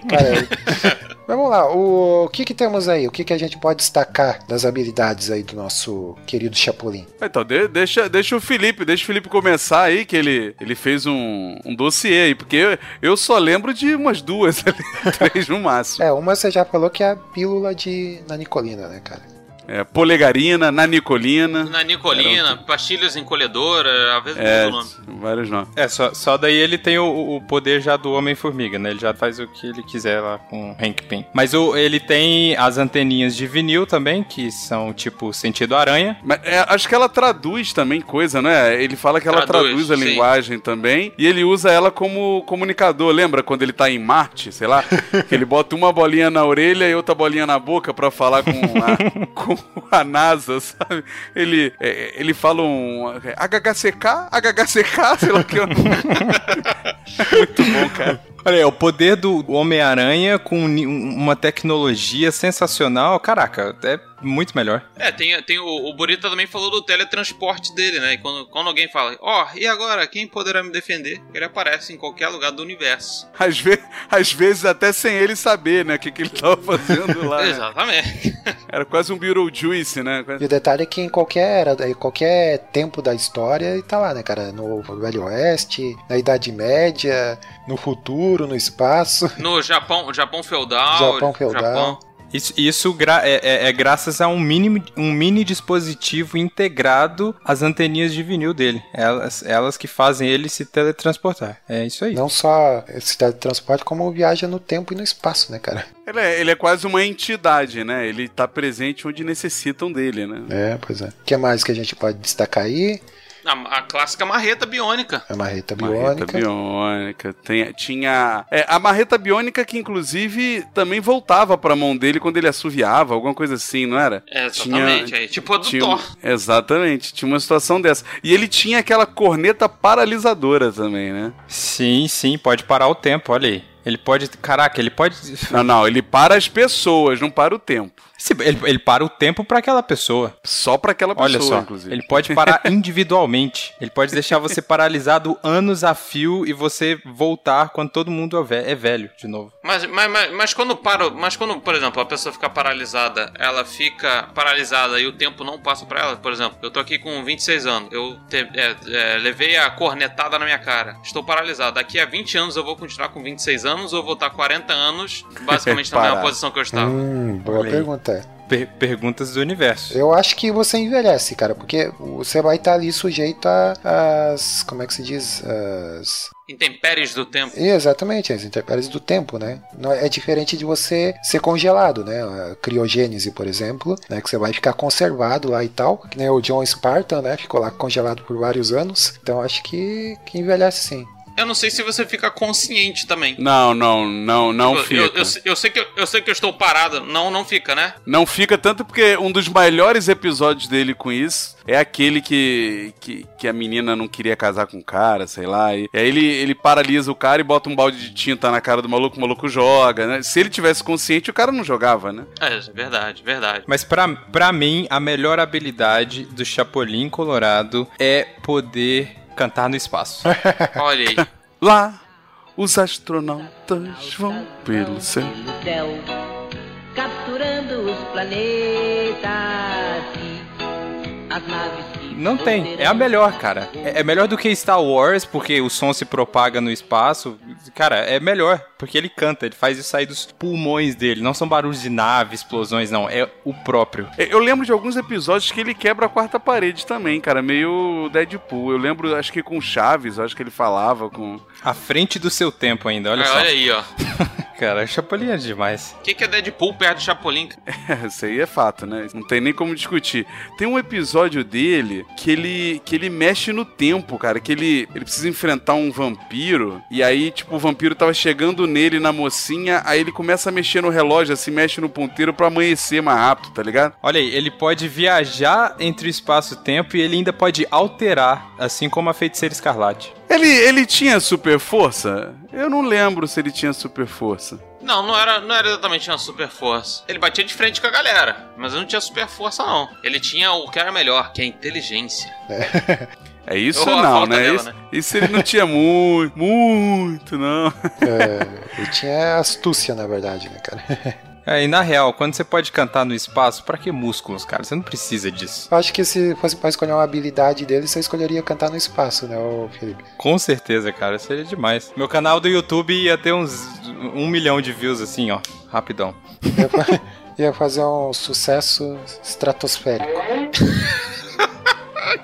Speaker 1: Cara, vamos lá. O, o que que temos aí? O que que a gente pode destacar das habilidades aí do nosso querido Chapolin?
Speaker 2: Então, de- deixa, deixa o Felipe, deixa o Felipe começar aí, que ele, ele fez um, um dossiê aí, porque eu, eu só lembro de umas duas ali, três no máximo.
Speaker 1: É, uma você já falou que é a pílula de nanicolina, né, cara?
Speaker 2: É, polegarina, nanicolina.
Speaker 4: Na Nicolina, pastilhas encolhedora, às vezes
Speaker 2: É,
Speaker 4: nome.
Speaker 2: vários nomes.
Speaker 3: É, só, só daí ele tem o, o poder já do Homem-Formiga, né? Ele já faz o que ele quiser lá com o Hank Pym. Mas o, ele tem as anteninhas de vinil também, que são tipo sentido aranha.
Speaker 2: Mas é, acho que ela traduz também coisa, né? Ele fala que ela
Speaker 4: Traduz,
Speaker 2: traduz, a
Speaker 4: sim.
Speaker 2: linguagem também. E ele usa ela como comunicador. Lembra quando ele tá em Marte, sei lá? que ele bota uma bolinha na orelha e outra bolinha na boca pra falar com, a- com a NASA, sabe? Ele, é, ele fala um HHCK, HHCK, sei lá que. eu- Muito bom, cara.
Speaker 3: Olha aí, o poder do Homem-Aranha com um- uma tecnologia sensacional. Caraca, é muito melhor.
Speaker 4: É, tem, tem o, o Burita também falou do teletransporte dele, né? E quando, quando alguém fala, ó, e agora, quem poderá me defender? Ele aparece em qualquer lugar do universo.
Speaker 2: Às, ve às vezes até sem ele saber, né, o que, que ele tava fazendo lá. né?
Speaker 4: Exatamente.
Speaker 2: Era quase um Beetlejuice, né?
Speaker 1: E o detalhe é que em qualquer era, em qualquer tempo da história ele tá lá, né, cara? No Velho Oeste, na Idade Média, no futuro, no espaço.
Speaker 4: No Japão, Japão feudal.
Speaker 1: Japão feudal.
Speaker 3: Isso, isso gra- é, é- é graças a um mini, um mini dispositivo integrado às anteninhas de vinil dele. Elas, elas que fazem ele se teletransportar. É isso aí.
Speaker 1: Não só esse teletransporte, como viaja no tempo e no espaço, né, cara?
Speaker 2: Ele é, ele é quase uma entidade, né? Ele tá presente onde necessitam dele, né?
Speaker 1: É, pois é. O que mais que a gente pode destacar aí?
Speaker 4: A, a clássica marreta biônica.
Speaker 1: A marreta
Speaker 2: Marreta
Speaker 1: biônica.
Speaker 2: biônica. Tem- tinha. é, a marreta biônica que, inclusive, também voltava pra mão dele quando ele assoviava, alguma coisa assim, não era?
Speaker 4: É, exatamente. é, tipo a do
Speaker 2: Tinha,
Speaker 4: Thor.
Speaker 2: exatamente, tinha uma situação dessa. E ele tinha aquela corneta paralisadora também, né?
Speaker 3: Sim, sim, pode parar o tempo, olha aí. Ele pode. Caraca, ele pode.
Speaker 2: Não, não, ele para as pessoas, não para o tempo.
Speaker 3: Ele, ele para o tempo pra aquela pessoa.
Speaker 2: Só pra aquela pessoa,
Speaker 3: Olha só,
Speaker 2: inclusive.
Speaker 3: ele pode parar individualmente. Ele pode deixar você paralisado anos a fio e você voltar quando todo mundo é é velho de novo.
Speaker 4: Mas, mas, mas, mas quando para, mas quando, por exemplo, a pessoa fica paralisada, ela fica paralisada e o tempo não passa pra ela. Por exemplo, eu tô aqui com 26 anos, eu te- é, é, levei a cornetada na minha cara, estou paralisado. Daqui a 20 anos eu vou continuar com 26 anos ou vou estar 40 anos, basicamente na mesma posição que eu estava.
Speaker 1: Hum, boa pergunta.
Speaker 3: Per- perguntas do universo.
Speaker 1: Eu acho que você envelhece, cara, porque você vai estar ali sujeito a- às. Como é que se diz? As.
Speaker 4: Intempéries do tempo.
Speaker 1: Exatamente, as intempéries do tempo, né? Não é é diferente de você ser congelado, né? A criogênese, por exemplo, né? Que você vai ficar conservado lá e tal. Que nem o John Spartan, né? Ficou lá congelado por vários anos. Então acho que, que envelhece sim.
Speaker 4: Eu não sei se você fica consciente também.
Speaker 2: Não, não, não, não
Speaker 4: eu,
Speaker 2: fica.
Speaker 4: eu, eu, eu sei que eu, eu sei que eu estou parado. Não, não fica, né?
Speaker 2: Não fica tanto porque um dos melhores episódios dele com isso é aquele que, que, que a menina não queria casar com o cara, sei lá. E, aí ele, ele paralisa o cara e bota um balde de tinta na cara do maluco, o maluco joga, né? Se ele tivesse consciente, o cara não jogava, né?
Speaker 4: É, verdade, verdade.
Speaker 3: Mas pra, pra mim, a melhor habilidade do Chapolin Colorado é poder cantar no espaço.
Speaker 4: Olha aí.
Speaker 2: Lá, os astronautas vão pelo céu.
Speaker 8: capturando os planetas e as naves
Speaker 3: Não tem. É a melhor, cara. É, é melhor do que Star Wars, porque o som se propaga no espaço. Cara, é melhor, porque ele canta, ele faz isso sair dos pulmões dele. Não são barulhos de nave, explosões, não. É o próprio.
Speaker 2: Eu lembro de alguns episódios que ele quebra a quarta parede também, cara. Meio Deadpool. Eu lembro, acho que com Chaves, acho que ele falava com.
Speaker 3: À frente do seu tempo ainda, olha
Speaker 4: É,
Speaker 3: só.
Speaker 4: olha aí, ó.
Speaker 3: Cara, Chapolin é demais.
Speaker 4: O que, que é Deadpool perto do Chapolin?
Speaker 2: Isso aí é fato, né? Não tem nem como discutir. Tem um episódio dele que ele que ele mexe no tempo, cara, que ele ele precisa enfrentar um vampiro e aí tipo o vampiro tava chegando nele na mocinha, aí ele começa a mexer no relógio, assim, mexe no ponteiro pra amanhecer mais rápido, tá ligado?
Speaker 3: Olha aí, ele pode viajar entre o espaço e o tempo e ele ainda pode alterar, assim como a feiticeira escarlate.
Speaker 2: Ele ele tinha super força? Eu não lembro se ele tinha super força.
Speaker 4: Não, não era, não era exatamente uma super força. Ele batia de frente com a galera, mas não tinha super força, não. Ele tinha o que era melhor, que é a inteligência.
Speaker 2: É isso
Speaker 4: Ou
Speaker 2: não, né?
Speaker 4: dela,
Speaker 2: isso,
Speaker 4: né?
Speaker 2: isso ele não tinha muito, muito, não.
Speaker 1: É, ele tinha astúcia, na verdade, né, cara?
Speaker 3: É, e na real, quando você pode cantar no espaço, pra que músculos, cara? Você não precisa disso.
Speaker 1: Eu acho que se fosse pra escolher uma habilidade dele, você escolheria cantar no espaço, né, Felipe?
Speaker 3: Com certeza, cara, seria demais. Meu canal do YouTube ia ter uns um milhão de views assim, ó, rapidão.
Speaker 1: Ia fazer um sucesso estratosférico.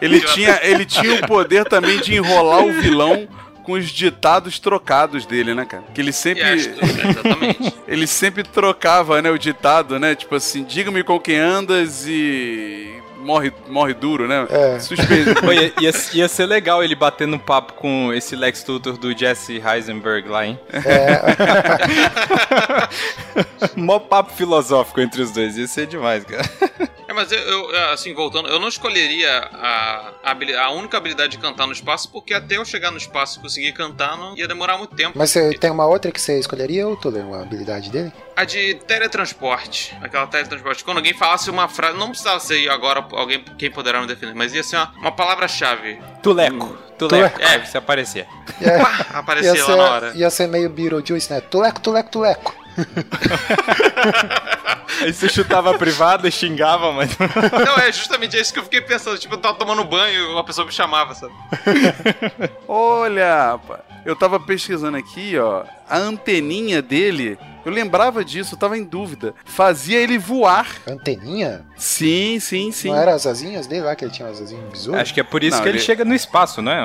Speaker 2: Ele tinha, ele tinha o poder também de enrolar o vilão com os ditados trocados dele, né, cara? Que ele sempre.
Speaker 4: acho- exatamente.
Speaker 2: Ele sempre trocava, né, o ditado, né? Tipo assim, diga-me com quem andas e. Morre, morre duro, né?
Speaker 1: É.
Speaker 2: Suspeito.
Speaker 3: Pô, ia, ia, ia ser legal ele batendo um papo com esse Lex Luthor do Jesse Heisenberg lá, hein? Mó papo filosófico entre os dois, ia ser demais, cara.
Speaker 4: É, mas eu, eu, assim, voltando, eu não escolheria a, a, a única habilidade de cantar no espaço, porque até eu chegar no espaço e conseguir cantar não ia demorar muito tempo.
Speaker 1: Mas você tem uma outra que você escolheria, ou Tuller, uma habilidade dele?
Speaker 4: A de teletransporte. Aquela teletransporte. Quando alguém falasse uma frase. Não precisava ser agora alguém quem poderá me defender, mas ia ser uma, uma palavra-chave.
Speaker 3: Tuleco. Tuleco.
Speaker 4: É.
Speaker 3: Aí você aparecer.
Speaker 1: É,
Speaker 4: Pá, aparecia
Speaker 1: ia,
Speaker 4: lá
Speaker 1: ser,
Speaker 4: na hora.
Speaker 1: ia ser meio Beetlejuice, né? Tuleco, tuleco, tuleco.
Speaker 3: Aí você chutava a privada e xingava, mas.
Speaker 4: Não, é justamente isso que eu fiquei pensando. Tipo, eu tava tomando banho e uma pessoa me chamava, sabe?
Speaker 2: Olha, rapaz, eu tava pesquisando aqui, ó. A anteninha dele, eu lembrava disso, eu tava em dúvida. Fazia ele voar.
Speaker 1: Anteninha?
Speaker 2: Sim, sim, sim.
Speaker 1: Não era as asinhas dele lá, que ele tinha as asinhas besouro?
Speaker 3: Acho que é por isso
Speaker 2: Não,
Speaker 3: que ele...
Speaker 2: ele-
Speaker 3: chega no espaço, né?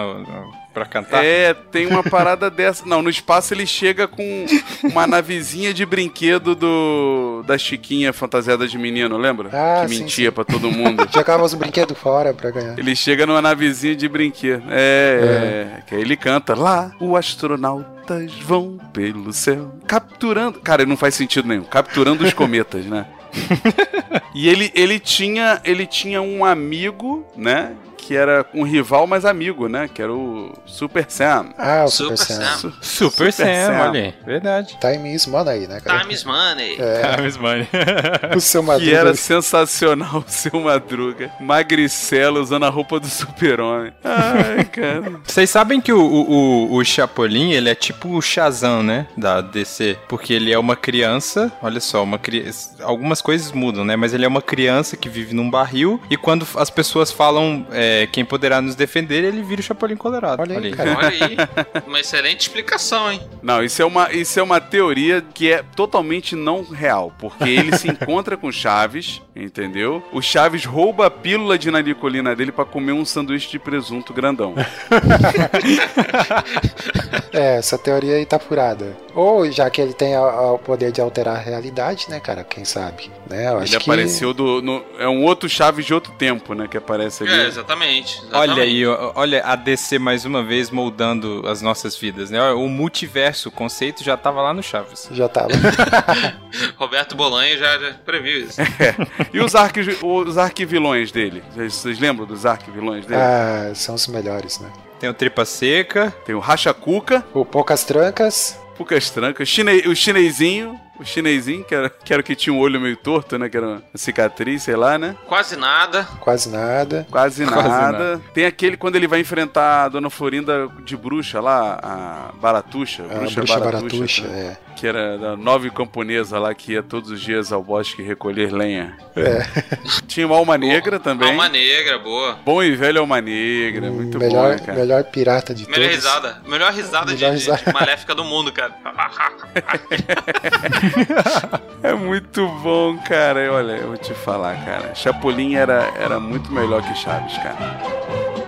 Speaker 3: Pra cantar.
Speaker 2: É, tem uma parada dessa. Não, no espaço ele chega com uma navezinha de brinquedo do da Chiquinha fantasiada de menino, lembra?
Speaker 1: Ah,
Speaker 2: que
Speaker 1: sim,
Speaker 2: mentia
Speaker 1: sim.
Speaker 2: pra todo mundo.
Speaker 1: Jogava os brinquedos fora pra ganhar.
Speaker 2: Ele chega numa navezinha de brinquedo. É, é. Que aí ele canta. Lá, os astronautas vão pelo céu. Capturando. Cara, não faz sentido nenhum. Capturando os cometas, né? e ele, ele tinha ele tinha um amigo, né? Que era um rival, mas amigo, né? Que era o Super Sam.
Speaker 1: Ah, o Super,
Speaker 4: Super
Speaker 1: Sam.
Speaker 4: Sam.
Speaker 3: Super, Sam, olha aí. Verdade.
Speaker 1: Time is money, né, cara?
Speaker 4: Time is money.
Speaker 1: É,
Speaker 3: Times Money.
Speaker 1: o seu
Speaker 2: Que
Speaker 1: Madruga.
Speaker 2: era sensacional o seu Madruga. Magricelo usando a roupa do super-homem. Ai, cara.
Speaker 3: Vocês sabem que o, o, o- o Chapolin, ele é tipo o Shazam, né? Da DC. Porque ele é uma criança, olha só, uma criança. Algumas coisas mudam, né? Mas ele é uma criança que vive num barril e quando as pessoas falam é, quem poderá nos defender, ele vira o Chapolin Colorado.
Speaker 1: Olha aí, cara.
Speaker 4: Olha aí. Uma excelente explicação, hein?
Speaker 2: Não, isso é, uma, isso é uma teoria que é totalmente não real. Porque ele se encontra com o Chaves, entendeu? O Chaves rouba a pílula de nanicolina dele pra comer um sanduíche de presunto grandão.
Speaker 1: É, essa teoria aí tá furada. Ou já que ele tem a- a- o poder de alterar a realidade, né, cara? Quem sabe? Né? Eu acho
Speaker 2: Ele
Speaker 1: que...
Speaker 2: apareceu do. no- é um outro Chaves de outro tempo, né? Que aparece ali.
Speaker 4: É, exatamente. exatamente.
Speaker 3: Olha aí, olha a DC mais uma vez moldando as nossas vidas, né? O multiverso, o conceito já tava lá no Chaves.
Speaker 1: Já tava.
Speaker 4: Roberto Bolanho já, já previu isso.
Speaker 2: E os, arqui, os arquivilões dele? Vocês- Vocês lembram dos arquivilões dele?
Speaker 1: ah, são os melhores, né?
Speaker 3: Tem o Tripa Seca.
Speaker 2: Tem o Racha Cuca,
Speaker 1: O Poucas Trancas.
Speaker 2: Pucas Trancas, chine, o chinesinho, o chinesinho, que era, que era o que tinha um olho meio torto, né? Que era uma cicatriz, sei lá, né?
Speaker 4: Quase nada.
Speaker 1: Quase nada.
Speaker 2: Quase nada.
Speaker 3: Quase nada.
Speaker 2: Tem aquele quando ele vai enfrentar a Dona Florinda de bruxa lá, a Baratuxa.
Speaker 1: A bruxa baratuxa,
Speaker 2: tá?
Speaker 1: é.
Speaker 2: Que era da nove camponesa lá que ia todos os dias ao bosque recolher lenha.
Speaker 1: É.
Speaker 2: Tinha uma alma negra também.
Speaker 4: Alma negra, boa.
Speaker 2: Bom e velho alma negra, muito
Speaker 1: melhor,
Speaker 2: bom, né, cara?
Speaker 1: melhor pirata de
Speaker 4: Melhor
Speaker 1: todos.
Speaker 4: risada. Melhor risada, de-
Speaker 1: Melhor
Speaker 4: de,
Speaker 1: risada.
Speaker 4: de maléfica do mundo, cara.
Speaker 2: É muito bom, cara. Olha, eu vou te falar, cara. Chapolin era, era muito melhor que Chaves, cara.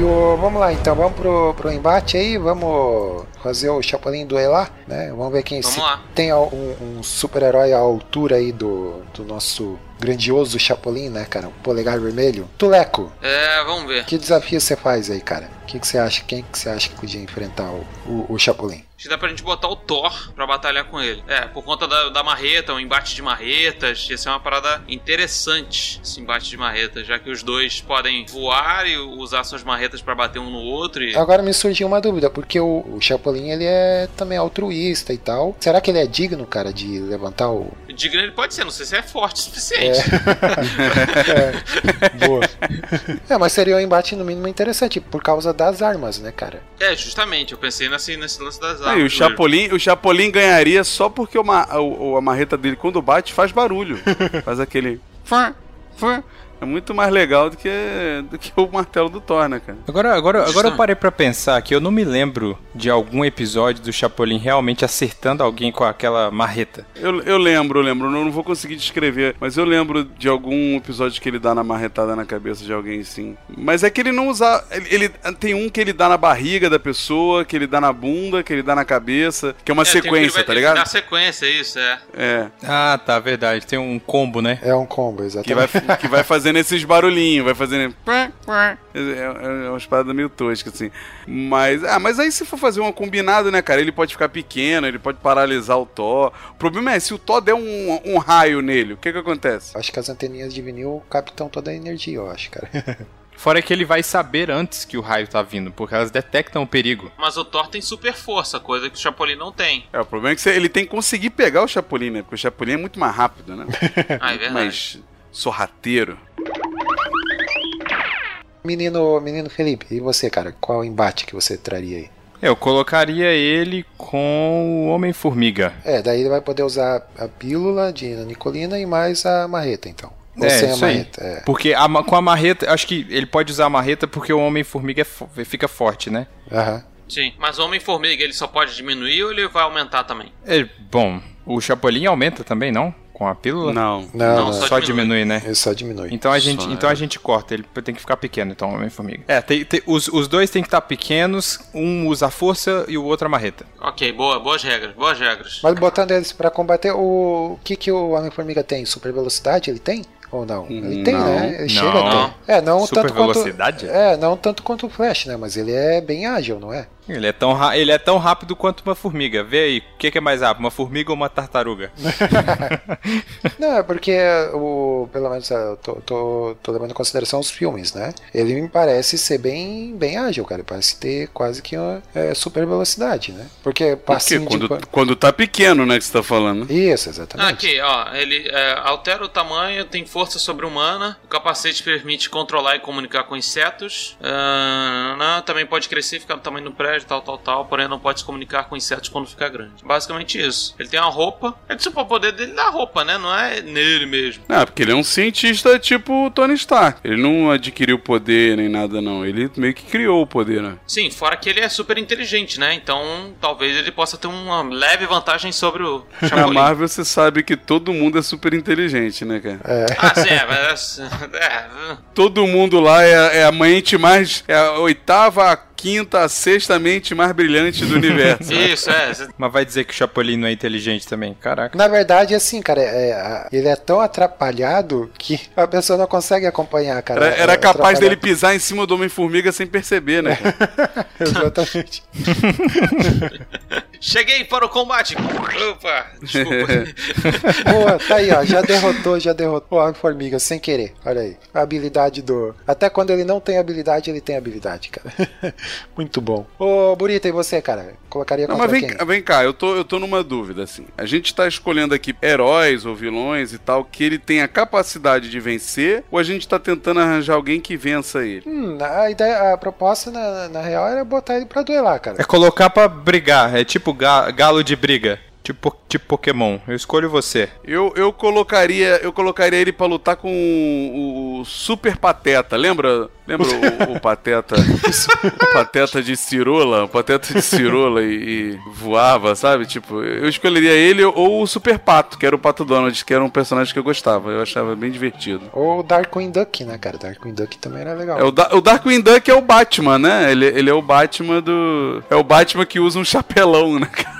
Speaker 1: E o, vamos lá então, vamos pro, pro embate aí, vamos fazer o Chapolin duelar, né? Vamos ver quem
Speaker 4: Vamos
Speaker 1: tem um, um super-herói à altura aí do, do nosso grandioso Chapolin, né, cara? O polegar vermelho. Tuleco,
Speaker 4: É, vamos ver.
Speaker 1: que desafio você faz aí, cara? O que, que você acha? Quem que você acha que podia enfrentar o, o, o Chapolin?
Speaker 4: Acho que dá pra gente botar o Thor pra batalhar com ele. É, por conta da, da marreta, um embate de marretas. Ia ser uma parada interessante, esse embate de marretas, já que os dois podem voar e usar suas marretas pra bater um no outro. E...
Speaker 1: Agora me surgiu uma dúvida, porque o, o Chapolin ele é também altruísta e tal. Será que ele é digno, cara, de levantar o.
Speaker 4: Digno ele pode ser, não sei se é forte o suficiente.
Speaker 1: É. Boa. É, mas seria um embate no mínimo interessante, por causa das armas, né, cara?
Speaker 4: É, justamente, eu pensei nesse, nesse lance das armas.
Speaker 2: Aí, o. Chapolin, o Chapolin ganharia só porque uma, o, o- a marreta dele, quando bate, faz barulho. faz aquele. fã, fã. É muito mais legal do que, do que o martelo do Thor, né, cara?
Speaker 3: Agora, agora, agora eu parei pra pensar que eu não me lembro de algum episódio do Chapolin realmente acertando alguém com aquela marreta.
Speaker 2: Eu, eu lembro, eu lembro. Eu não vou conseguir descrever, mas eu lembro de algum episódio que ele dá na marretada na cabeça de alguém, sim. Mas é que ele não usa. Ele, ele- tem um que ele dá na barriga da pessoa, que ele dá na bunda, que ele dá na cabeça, que é uma
Speaker 4: É, tem um que ele
Speaker 2: sequência,
Speaker 4: vai
Speaker 2: tá ligado?
Speaker 4: dar sequência, isso, é.
Speaker 2: É.
Speaker 3: Ah, tá, verdade. Tem um combo, né?
Speaker 1: É um combo,
Speaker 2: Que vai,
Speaker 1: exatamente.
Speaker 2: que vai fazendo esses barulhinhos, vai fazendo. É, é, é uma espada meio tosca, assim. Mas. Ah, mas aí se for fazer uma combinada, né, cara? Ele pode ficar pequeno, ele pode paralisar o Thor. O problema é, se o Thor der um, um raio nele, o que que acontece?
Speaker 1: Acho que as anteninhas de vinil captam toda a energia, eu acho, cara.
Speaker 3: Fora que ele vai saber antes que o raio tá vindo, porque elas detectam o perigo.
Speaker 4: Mas o Thor tem super força, coisa que o Chapolin não tem.
Speaker 2: É, o problema é que ele tem que conseguir pegar o Chapolin, né? Porque o Chapolin é muito mais rápido, né?
Speaker 4: Ah, é verdade.
Speaker 2: mais sorrateiro.
Speaker 1: Menino, menino Felipe, e você, cara? Qual embate que você traria aí?
Speaker 3: Eu colocaria ele com o Homem-Formiga.
Speaker 1: É, daí ele vai poder usar a pílula de Nicolina e mais a marreta, então. Ou
Speaker 3: É,
Speaker 1: sem a
Speaker 3: isso aí.
Speaker 1: marreta, é.
Speaker 3: Porque a com a marreta, acho que ele pode usar a marreta porque o Homem-Formiga é fica forte, né?
Speaker 1: Aham.
Speaker 4: Sim, mas o Homem-Formiga ele só pode diminuir ou ele vai aumentar também?
Speaker 3: É, bom, o Chapolin aumenta também, não? Com a pílula?
Speaker 2: Não.
Speaker 1: Não,
Speaker 4: Não,
Speaker 1: não,
Speaker 4: só
Speaker 3: Só
Speaker 4: diminui.
Speaker 3: diminui, né?
Speaker 1: ele só diminui.
Speaker 3: Então a gente,
Speaker 2: Só,
Speaker 3: então
Speaker 2: é.
Speaker 3: a gente corta, ele tem que ficar pequeno, então, Homem-Formiga. É, tem, tem- os, os dois têm que estar pequenos, um usa a força e o outro a marreta.
Speaker 4: Ok, boa, boas regras, boas regras.
Speaker 1: Mas botando eles pra combater, o, o que que o Homem-Formiga tem? Super velocidade ele tem? Ou não? Ele tem,
Speaker 2: Não.
Speaker 1: né? Ele
Speaker 3: Não.
Speaker 1: chega a ter. É, não
Speaker 3: Super
Speaker 1: tanto quanto...
Speaker 3: velocidade?
Speaker 1: É, não tanto quanto o Flash, né? Mas ele é bem ágil, não é?
Speaker 3: Ele é tão, ra- ele é tão rápido quanto uma formiga. Vê aí, o que, que é mais rápido, uma formiga ou uma tartaruga?
Speaker 1: Não, é porque o. Pelo menos eu tô, tô, tô levando em consideração os filmes, né? Ele me parece ser bem, bem ágil, cara. Ele parece ter quase que uma é, super velocidade, né? Porque
Speaker 2: Por quê?
Speaker 1: passinho de.
Speaker 2: Quando, quando tá pequeno, né, que você tá falando.
Speaker 1: Isso, exatamente.
Speaker 4: Aqui, ó, ele é, altera o tamanho, tem força sobre-humana, o capacete permite controlar e comunicar com insetos, ah, não, também pode crescer, ficar do tamanho do prédio, tal, tal, tal, porém não pode se comunicar com insetos quando ficar grande. Basicamente isso. Ele tem uma roupa, é que o poder dele da roupa, né? Não é nele mesmo.
Speaker 2: Ah, porque ele é um cientista tipo o Tony Stark. Ele não adquiriu poder nem nada, não. Ele meio que criou o poder, né?
Speaker 4: Sim, fora que ele é super inteligente, né? Então talvez ele possa ter uma leve vantagem sobre o
Speaker 2: Na. Marvel você sabe que todo mundo é super inteligente, né, cara?
Speaker 4: Ah, sim, é, mas. É,
Speaker 2: Todo mundo lá é, é a mente mais. É a oitava, a quinta, a sexta mente mais brilhante do universo. né?
Speaker 4: isso, é.
Speaker 3: Mas vai dizer que o Chapolin não é inteligente também. Caraca.
Speaker 1: Na verdade, assim, cara, é, a- ele é tão atrapalhado que a pessoa não consegue acompanhar, cara.
Speaker 2: Era, era
Speaker 1: É
Speaker 2: capaz dele pisar em cima do Homem-Formiga sem perceber, né?
Speaker 1: Exatamente.
Speaker 4: Cheguei para o combate! Opa, desculpa.
Speaker 1: Boa, tá aí, ó. Já derrotou, já derrotou o Homem-Formiga sem querer. Olha aí. A habilidade do. Até quando ele não tem habilidade, ele tem habilidade, cara. Muito bom. Ô, Burita, e você, cara? Colocaria
Speaker 2: Não, mas vem,
Speaker 1: quem?
Speaker 2: cá- vem cá, eu tô, eu tô numa dúvida, assim. A gente tá escolhendo aqui heróis ou vilões e tal, que ele tem a capacidade de vencer, ou a gente tá tentando arranjar alguém que vença ele?
Speaker 1: Hum, a ideia, a proposta, na, na real, era botar ele pra duelar, cara.
Speaker 3: É colocar pra brigar. É tipo ga- galo de briga. Tipo, tipo Pokémon. Eu escolho você.
Speaker 2: Eu, eu colocaria eu colocaria ele pra lutar com o, o Super Pateta. Lembra? Lembra o, o Pateta? o Pateta de cirola, o Pateta de cirola e, e voava, sabe? Tipo, eu escolheria ele ou o Super Pato, que era o Pato Donald, que era um personagem que eu gostava. Eu achava bem divertido.
Speaker 1: Ou o Darkwing Duck, né, cara? Darkwing Duck também era legal.
Speaker 2: É, o, Da- o Darkwing Duck é o Batman, né? Ele, ele é o Batman do. É o Batman que usa um chapelão, né, cara?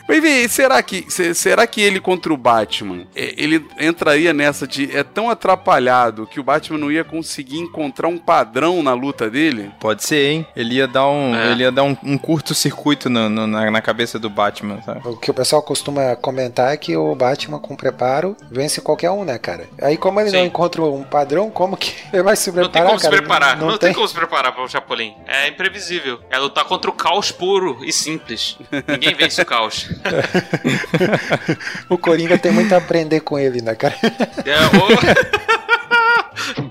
Speaker 2: Mas vê, será que, se- será que ele contra o Batman, é, ele entraria nessa de é tão atrapalhado que o Batman não ia conseguir encontrar um padrão na luta dele?
Speaker 3: Pode ser, hein? Ele ia dar um,
Speaker 4: É.
Speaker 3: ele ia dar um, um curto-circuito na, na cabeça do Batman, sabe?
Speaker 1: O que o pessoal costuma comentar é que o Batman com preparo vence qualquer um, né, cara? Aí como ele não
Speaker 4: Sim.
Speaker 1: encontra um padrão, como que ele vai se
Speaker 4: Não tem
Speaker 1: preparar,
Speaker 4: como se
Speaker 1: cara?
Speaker 4: preparar. Não,
Speaker 1: Não,
Speaker 4: tem.
Speaker 1: tem.
Speaker 4: como se preparar para o Chapolin. É imprevisível. É lutar contra o caos puro e simples. Ninguém vence o caos.
Speaker 1: O Coringa tem muito a aprender com ele, né, cara?
Speaker 4: É, o-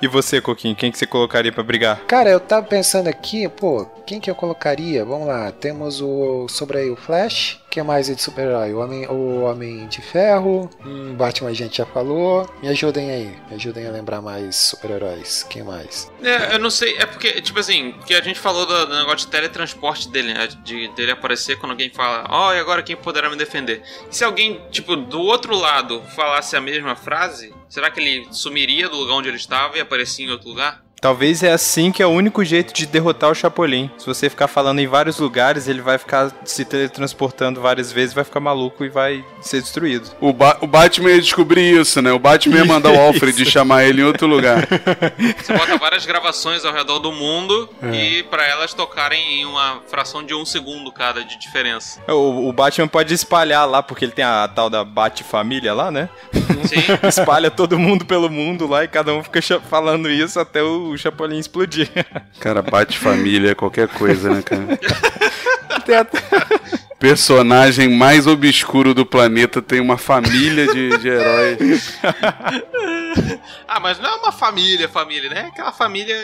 Speaker 3: E você, Coquinho, quem que você colocaria pra brigar?
Speaker 1: Cara, eu tava pensando aqui, pô, quem que eu colocaria? Vamos lá, temos o sobre aí o Flash. que mais aí de super-herói? O Homem, o Homem de Ferro, hum, Batman a gente já falou. Me ajudem aí, me ajudem a lembrar mais super-heróis. Quem mais?
Speaker 4: É, eu não sei, é porque, tipo assim, que a gente falou do, do negócio de teletransporte dele, né? De dele aparecer quando alguém fala, ó, e agora quem poderá me defender? E se alguém, tipo, do outro lado falasse a mesma frase, será que ele sumiria do lugar onde ele estava e aparecia em outro lugar?
Speaker 3: Talvez é assim que é o único jeito de derrotar o Chapolin. Se você ficar falando em vários lugares, ele vai ficar se teletransportando várias vezes, vai ficar maluco e vai ser destruído.
Speaker 2: O, Ba- o Batman ia descobrir isso, né? O Batman ia mandar o Alfred chamar ele em outro lugar.
Speaker 4: Você bota várias gravações ao redor do mundo
Speaker 3: É.
Speaker 4: e pra elas tocarem em uma fração de um segundo cada de diferença.
Speaker 3: O, o Batman pode espalhar lá, porque ele tem a tal da Bat-família lá, né?
Speaker 4: Sim.
Speaker 3: Espalha todo mundo pelo mundo lá e cada um fica falando isso até o Chapolin explodir.
Speaker 2: Cara, bate família, qualquer coisa, né, cara?
Speaker 3: Tem até-
Speaker 2: Personagem mais obscuro do planeta tem uma família de, de heróis.
Speaker 4: Ah, mas não é uma família, família, né? É aquela família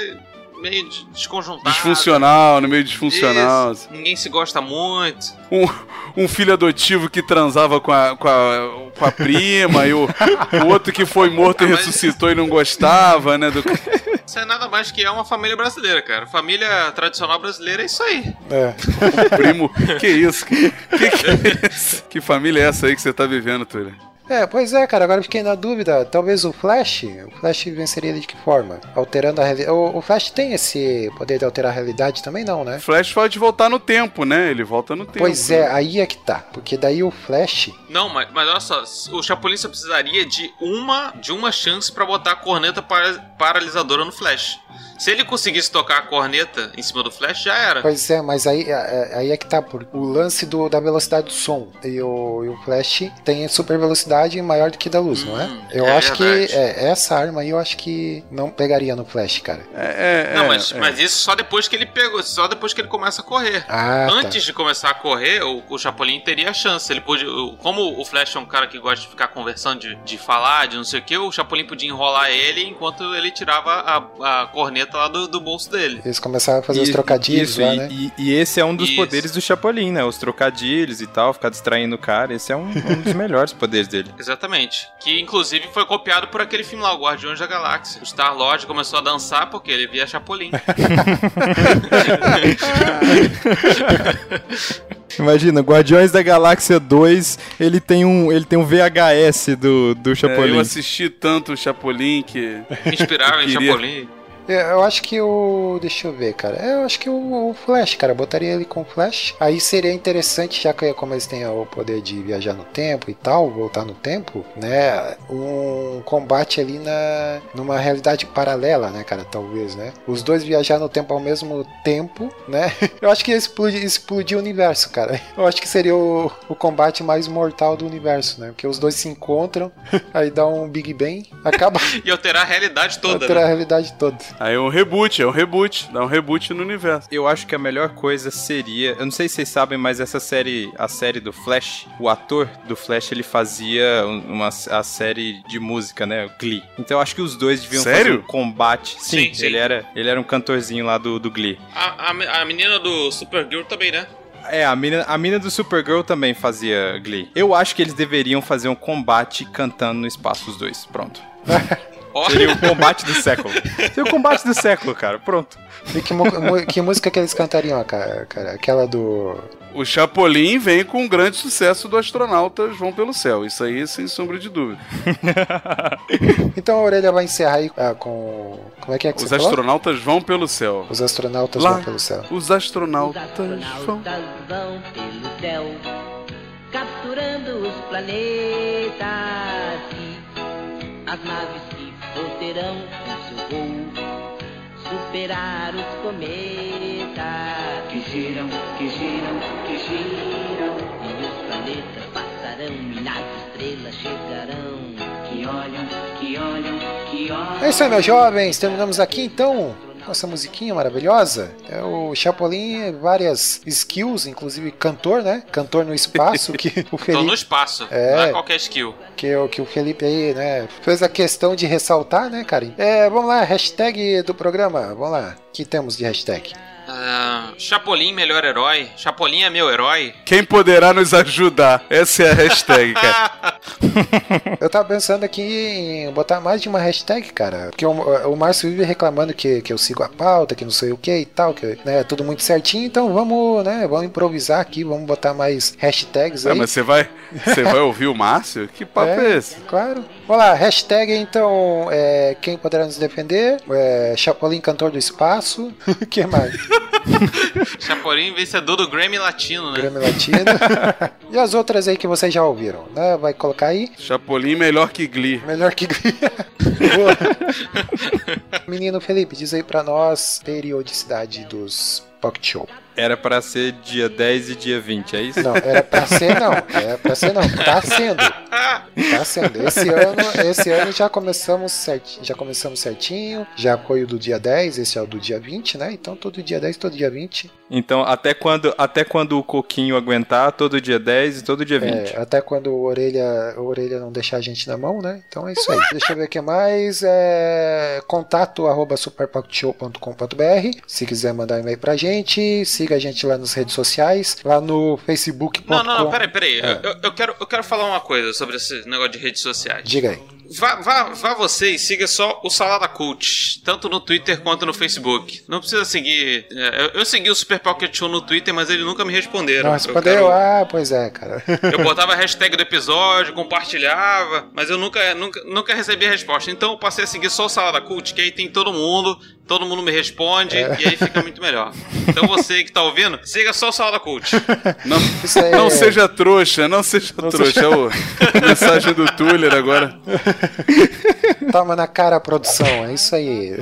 Speaker 4: meio de- desconjuntada.
Speaker 2: Disfuncional, no meio disfuncional.
Speaker 4: Isso, Ninguém se gosta muito.
Speaker 2: Um, um filho adotivo que transava com a, com a, com a prima e o, o outro que foi morto e ressuscitou e não gostava, né? Do...
Speaker 4: Isso é nada mais que é uma família brasileira, cara. Família tradicional brasileira é isso aí.
Speaker 1: É.
Speaker 2: primo. Que isso? Que, que, que é isso? Que família é essa aí que você tá vivendo, Túlio?
Speaker 1: É, pois é, cara, agora eu fiquei na dúvida. Talvez o Flash, o Flash venceria ele de que forma? Alterando a realidade. O, o Flash tem esse poder de alterar a realidade também, não, né?
Speaker 2: Flash pode voltar no tempo, né? Ele volta no tempo.
Speaker 1: Pois é, aí é que tá. Porque daí o Flash.
Speaker 4: Não, mas, mas olha só, o Chapolin só precisaria de uma, de uma chance pra botar a corneta para- paralisadora no Flash. Se ele conseguisse tocar a corneta em cima do Flash, já era.
Speaker 1: Pois é, mas aí, é- aí é que tá. Por, o lance do, da velocidade do som. E o, e o Flash tem super velocidade maior do que da luz, não é? Eu
Speaker 4: é
Speaker 1: acho
Speaker 4: verdade.
Speaker 1: que é, essa arma aí eu acho que não pegaria no Flash, cara.
Speaker 2: É,
Speaker 4: Não, mas, mas isso só depois que ele pegou, só depois que ele começa a correr.
Speaker 1: Ah, tá.
Speaker 4: Antes de começar a correr, o, o Chapolin teria a chance. Ele pôde. Como o Flash é um cara que gosta de ficar conversando, de, de falar, de não sei o que, o Chapolin podia enrolar ele enquanto ele tirava a, a corneta lá do, do bolso dele.
Speaker 1: Eles começaram a fazer os
Speaker 3: E-
Speaker 1: trocadilhos
Speaker 3: isso,
Speaker 1: lá,
Speaker 3: e,
Speaker 1: né?
Speaker 3: e- e esse é um dos
Speaker 4: Isso.
Speaker 3: poderes do Chapolin, né? Os trocadilhos e tal, ficar distraindo o cara. Esse é um, um dos melhores poderes dele.
Speaker 4: Exatamente. Que inclusive foi copiado por aquele filme lá, o Guardiões da Galáxia. O Star Lord começou a dançar porque ele via Chapolin.
Speaker 3: Imagina, Guardiões da Galáxia 2, ele tem um, ele tem um VHS do, do
Speaker 2: É,
Speaker 3: Chapolin.
Speaker 2: eu assisti tanto o Chapolin que.
Speaker 4: Me inspiraram em
Speaker 2: Queria.
Speaker 4: Chapolin.
Speaker 1: É, Eu acho que o. Deixa eu ver, cara. É, Eu acho que o, o Flash, cara. Botaria ele com o Flash. Aí seria interessante, já que como eles têm o poder de viajar no tempo e tal, voltar no tempo, né? Um combate ali na numa realidade paralela, né, cara? Talvez, né? Os dois viajar no tempo ao mesmo tempo, né? Eu acho que ia explodir, explodir o universo, cara. Eu acho que seria o, o combate mais mortal do universo, né? Porque os dois se encontram, aí dá um Big Bang, acaba
Speaker 4: E alterar a realidade toda.
Speaker 1: alterar a
Speaker 4: Né?
Speaker 1: realidade toda.
Speaker 2: Aí é um reboot, é um reboot. Dá um reboot no universo.
Speaker 3: Eu acho que a melhor coisa seria, eu não sei se vocês sabem, mas essa série, a série do Flash, o ator do Flash, ele fazia um- uma a série de música, né, o Glee. Então eu acho que os dois deviam
Speaker 2: Sério?
Speaker 3: fazer um combate. Sim,
Speaker 4: Sim, sim.
Speaker 3: ele era, ele era um cantorzinho lá do, do Glee.
Speaker 4: A, a, a menina do Supergirl também, né?
Speaker 3: É, a mina, a mina do Supergirl também fazia Glee. Eu acho que eles deveriam fazer um combate cantando no espaço os dois. Pronto. Seria o combate do século. Seria o combate do século, cara. Pronto.
Speaker 1: E que, que música que eles cantariam, cara? cara? Aquela do.
Speaker 2: O Chapolin vem com um grande sucesso do Astronautas Vão pelo Céu. Isso aí, sem sombra de dúvida.
Speaker 1: Então a orelha vai encerrar aí ah, com. Como é que é que
Speaker 2: Os
Speaker 1: você falou?
Speaker 2: astronautas vão pelo céu.
Speaker 1: Os astronautas
Speaker 2: Lá.
Speaker 1: vão pelo céu.
Speaker 2: Os
Speaker 8: Os
Speaker 2: astronautas vão.
Speaker 8: astronautas vão pelo céu, capturando os planetas. As naves poderão com seu voo superar os cometas. Que giram, que giram, que giram. E os planetas passarão e nas estrelas chegarão. Que olham, que olham, que olham.
Speaker 1: É isso aí, meus jovens. Terminamos aqui então com essa musiquinha maravilhosa. É o Chapolin, várias skills, inclusive cantor, né? Cantor no espaço, que o
Speaker 4: tô no
Speaker 1: Felipe.
Speaker 4: espaço.
Speaker 1: É.
Speaker 4: Não é qualquer skill.
Speaker 1: Que, o- que o Felipe aí, né? Fez a questão de ressaltar, né, cara? É, vamos lá, hashtag do programa. Vamos lá. O que temos de hashtag?
Speaker 4: Ah, Chapolin, melhor herói. Chapolin é meu herói.
Speaker 2: Quem poderá nos ajudar? Essa é a hashtag, cara.
Speaker 1: Eu tava pensando aqui em botar mais de uma hashtag, cara. Porque o, o Márcio vive reclamando que, que eu sigo a pauta, que não sei o que e tal, que né, é tudo muito certinho. Então vamos, né? Vamos improvisar aqui, vamos botar mais hashtags
Speaker 2: Ah,
Speaker 1: aí.
Speaker 2: mas você vai, você vai ouvir o Márcio? Que papo é,
Speaker 1: É,
Speaker 2: esse?
Speaker 1: Claro. Olá, hashtag então, é, quem poderá nos defender? É, Chapolin, cantor do espaço. O que mais?
Speaker 4: Chapolin, vencedor do Grammy Latino, né?
Speaker 1: Grammy Latino. e as outras aí que vocês já ouviram, né? Vai colocar aí.
Speaker 2: Chapolin melhor que Glee.
Speaker 1: Melhor que Boa. Menino Felipe, diz aí pra nós periodicidade dos Pocket Show.
Speaker 3: Era pra ser dia 10 e dia 20, é isso?
Speaker 1: Não, era pra ser não. Era pra ser não. Tá sendo. Tá sendo. Esse ano, esse ano já começamos certinho, já começamos certinho. Já foi o do dia 10, esse é o do dia 20, né? Então todo dia 10, todo dia 20.
Speaker 3: Então, até quando, até quando o Coquinho aguentar, todo dia 10 e todo dia 20.
Speaker 1: É, até quando o orelha, o orelha não deixar a gente na mão, né? Então é isso aí. Deixa eu ver o que mais. É, contato arroba superpactshow.com.br. Se quiser mandar um e-mail pra gente, siga a gente lá nas redes sociais, lá no facebook.com.
Speaker 4: Não, não, não, peraí, peraí.
Speaker 1: É.
Speaker 4: Eu, eu quero, eu quero falar uma coisa sobre esse negócio de redes sociais.
Speaker 1: Diga aí.
Speaker 4: Vá, vá, vá você e siga só o Salada Cult, tanto no Twitter quanto no Facebook. Não precisa seguir. é, Eu, eu segui o Super Pocket Show no Twitter, mas eles nunca me responderam.
Speaker 1: Não, respondeu?
Speaker 4: Eu, quero-
Speaker 1: Ah, pois é, cara.
Speaker 4: eu botava a hashtag do episódio, compartilhava, mas eu nunca, nunca, nunca recebi a resposta. Então eu passei a seguir só o Salada Cult, que aí tem todo mundo, todo mundo me responde,
Speaker 1: É.
Speaker 4: e aí fica muito melhor. Então você que tá ouvindo, siga só o Salada Cult.
Speaker 2: Não,
Speaker 1: aí
Speaker 2: não
Speaker 1: é-
Speaker 2: seja trouxa, não seja trouxa. É o mensagem do Tuller agora.
Speaker 1: Toma na cara a produção, é isso aí.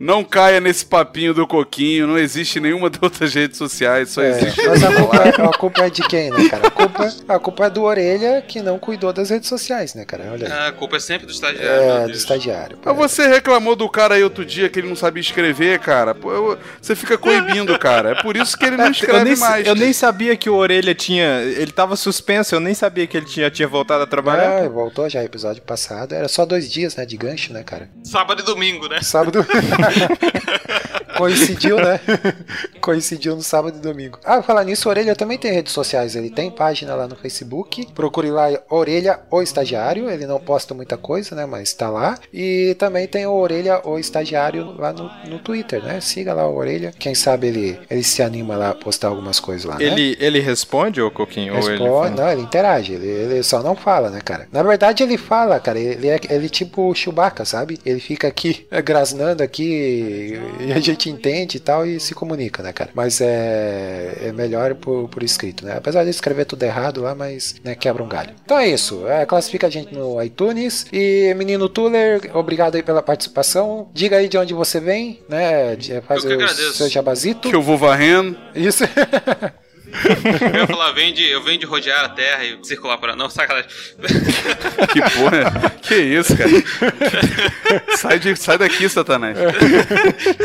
Speaker 2: Não caia nesse papinho do coquinho, não existe nenhuma das outras redes sociais, só
Speaker 1: É,
Speaker 2: existe.
Speaker 1: mas a culpa, é- a culpa é de quem, né, cara? A culpa, a culpa é do Orelha que não cuidou das redes sociais, né, cara? Olha aí.
Speaker 4: A culpa é sempre do estagiário.
Speaker 1: É,
Speaker 4: meu
Speaker 1: do estagiário.
Speaker 2: Mas você reclamou do cara aí outro dia que ele não sabia escrever, cara. Pô, eu- você fica coibindo, cara. É por isso que ele não
Speaker 3: eu,
Speaker 2: escreve
Speaker 3: nem,
Speaker 2: mais.
Speaker 3: eu nem sabia que o Orelha tinha. Ele tava suspenso, eu nem sabia que ele tinha, tinha voltado a trabalhar.
Speaker 1: Ah, voltou já episódio passado. Era só dois dias, né, de gancho, né, cara?
Speaker 4: Sábado e domingo, né?
Speaker 1: Sábado. Coincidiu, né? Coincidiu no sábado e domingo. Ah, falar nisso, o Orelha também tem redes sociais. Ele tem página lá no Facebook. Procure lá Orelha o Estagiário. Ele não posta muita coisa, né? Mas tá lá. E também tem o Orelha o Estagiário lá no, no Twitter, né? Siga lá o Orelha. Quem sabe ele, ele se anima lá a postar algumas coisas lá, né?
Speaker 3: Ele, ele responde, ô Coquinho? Ou ele
Speaker 1: Responde, não, ele interage, ele, ele só não fala, né, cara? Na verdade, ele fala, cara, ele é ele é tipo o Chewbacca, sabe? Ele fica aqui grasnando aqui e a gente entende e tal e se comunica, né, cara? Mas é, é melhor por, por escrito, né? Apesar de escrever tudo errado lá, mas né, quebra um galho. Então é isso, é, classifica a gente no iTunes e menino Tuller, obrigado aí pela participação. Diga aí de onde você vem, né? de- Faz
Speaker 4: Eu que
Speaker 1: o
Speaker 4: agradeço.
Speaker 1: seu jabazito.
Speaker 2: Que eu vou varrendo.
Speaker 1: Isso.
Speaker 4: Eu ia falar, vem de, eu venho de rodear a terra e circular para. Não, sacanagem.
Speaker 2: Que porra. que isso, cara. sai, de, sai daqui, Satanás.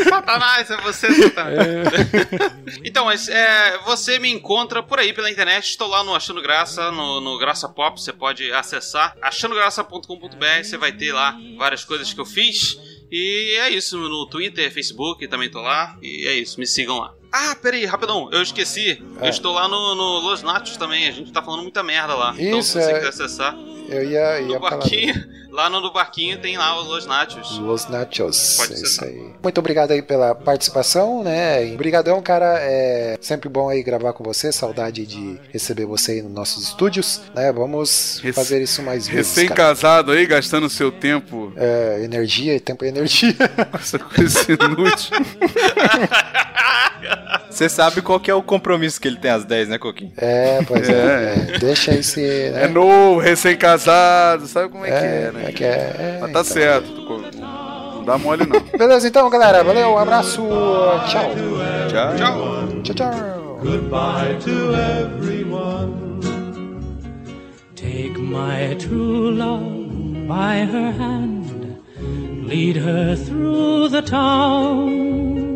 Speaker 4: Satanás, é você, Satanás. então, mas é, você me encontra por aí pela internet. Estou lá no Achando Graça, no, no Graça Pop. Você pode acessar achandograça.com.br. Você vai ter lá várias coisas que eu fiz. E é isso, no Twitter, Facebook, também tô lá. E é isso, me sigam lá. Ah, peraí, rapidão, eu esqueci.
Speaker 1: É.
Speaker 4: Eu estou lá no, no Los Nachos também. A gente tá falando muita merda lá. então,
Speaker 1: Isso,
Speaker 4: se você
Speaker 1: é.
Speaker 4: quiser acessar,
Speaker 1: Eu ia,
Speaker 4: no
Speaker 1: ia falar.
Speaker 4: barquinho, lá no do barquinho tem lá os Los Nachos.
Speaker 1: Los Nachos.
Speaker 4: Pode
Speaker 1: é
Speaker 4: ser,
Speaker 1: isso aí. Muito obrigado aí pela participação, né? Obrigadão, cara. É sempre bom aí gravar com você. Saudade de receber você aí nos nossos estúdios, né? Vamos
Speaker 2: Rec-
Speaker 1: fazer isso mais vezes.
Speaker 2: Recém-casado aí, gastando seu tempo
Speaker 1: É, energia, tempo e energia.
Speaker 2: essa coisa inútil.
Speaker 3: Você sabe qual que é o compromisso que ele tem às 10, né, Coquinho?
Speaker 1: É, pois é.
Speaker 2: É.
Speaker 1: é. Deixa esse. Né?
Speaker 2: É novo, recém-casado, sabe como é, que é, né?
Speaker 1: é que é. é,
Speaker 2: Mas tá
Speaker 1: então.
Speaker 2: certo, não não dá mole não.
Speaker 1: Beleza, então, galera. Valeu, um abraço. Tchau.
Speaker 2: Tchau.
Speaker 4: Tchau!
Speaker 1: Tchau, tchau.
Speaker 9: Goodbye to everyone.
Speaker 10: Take my true love by her hand, lead her through the town.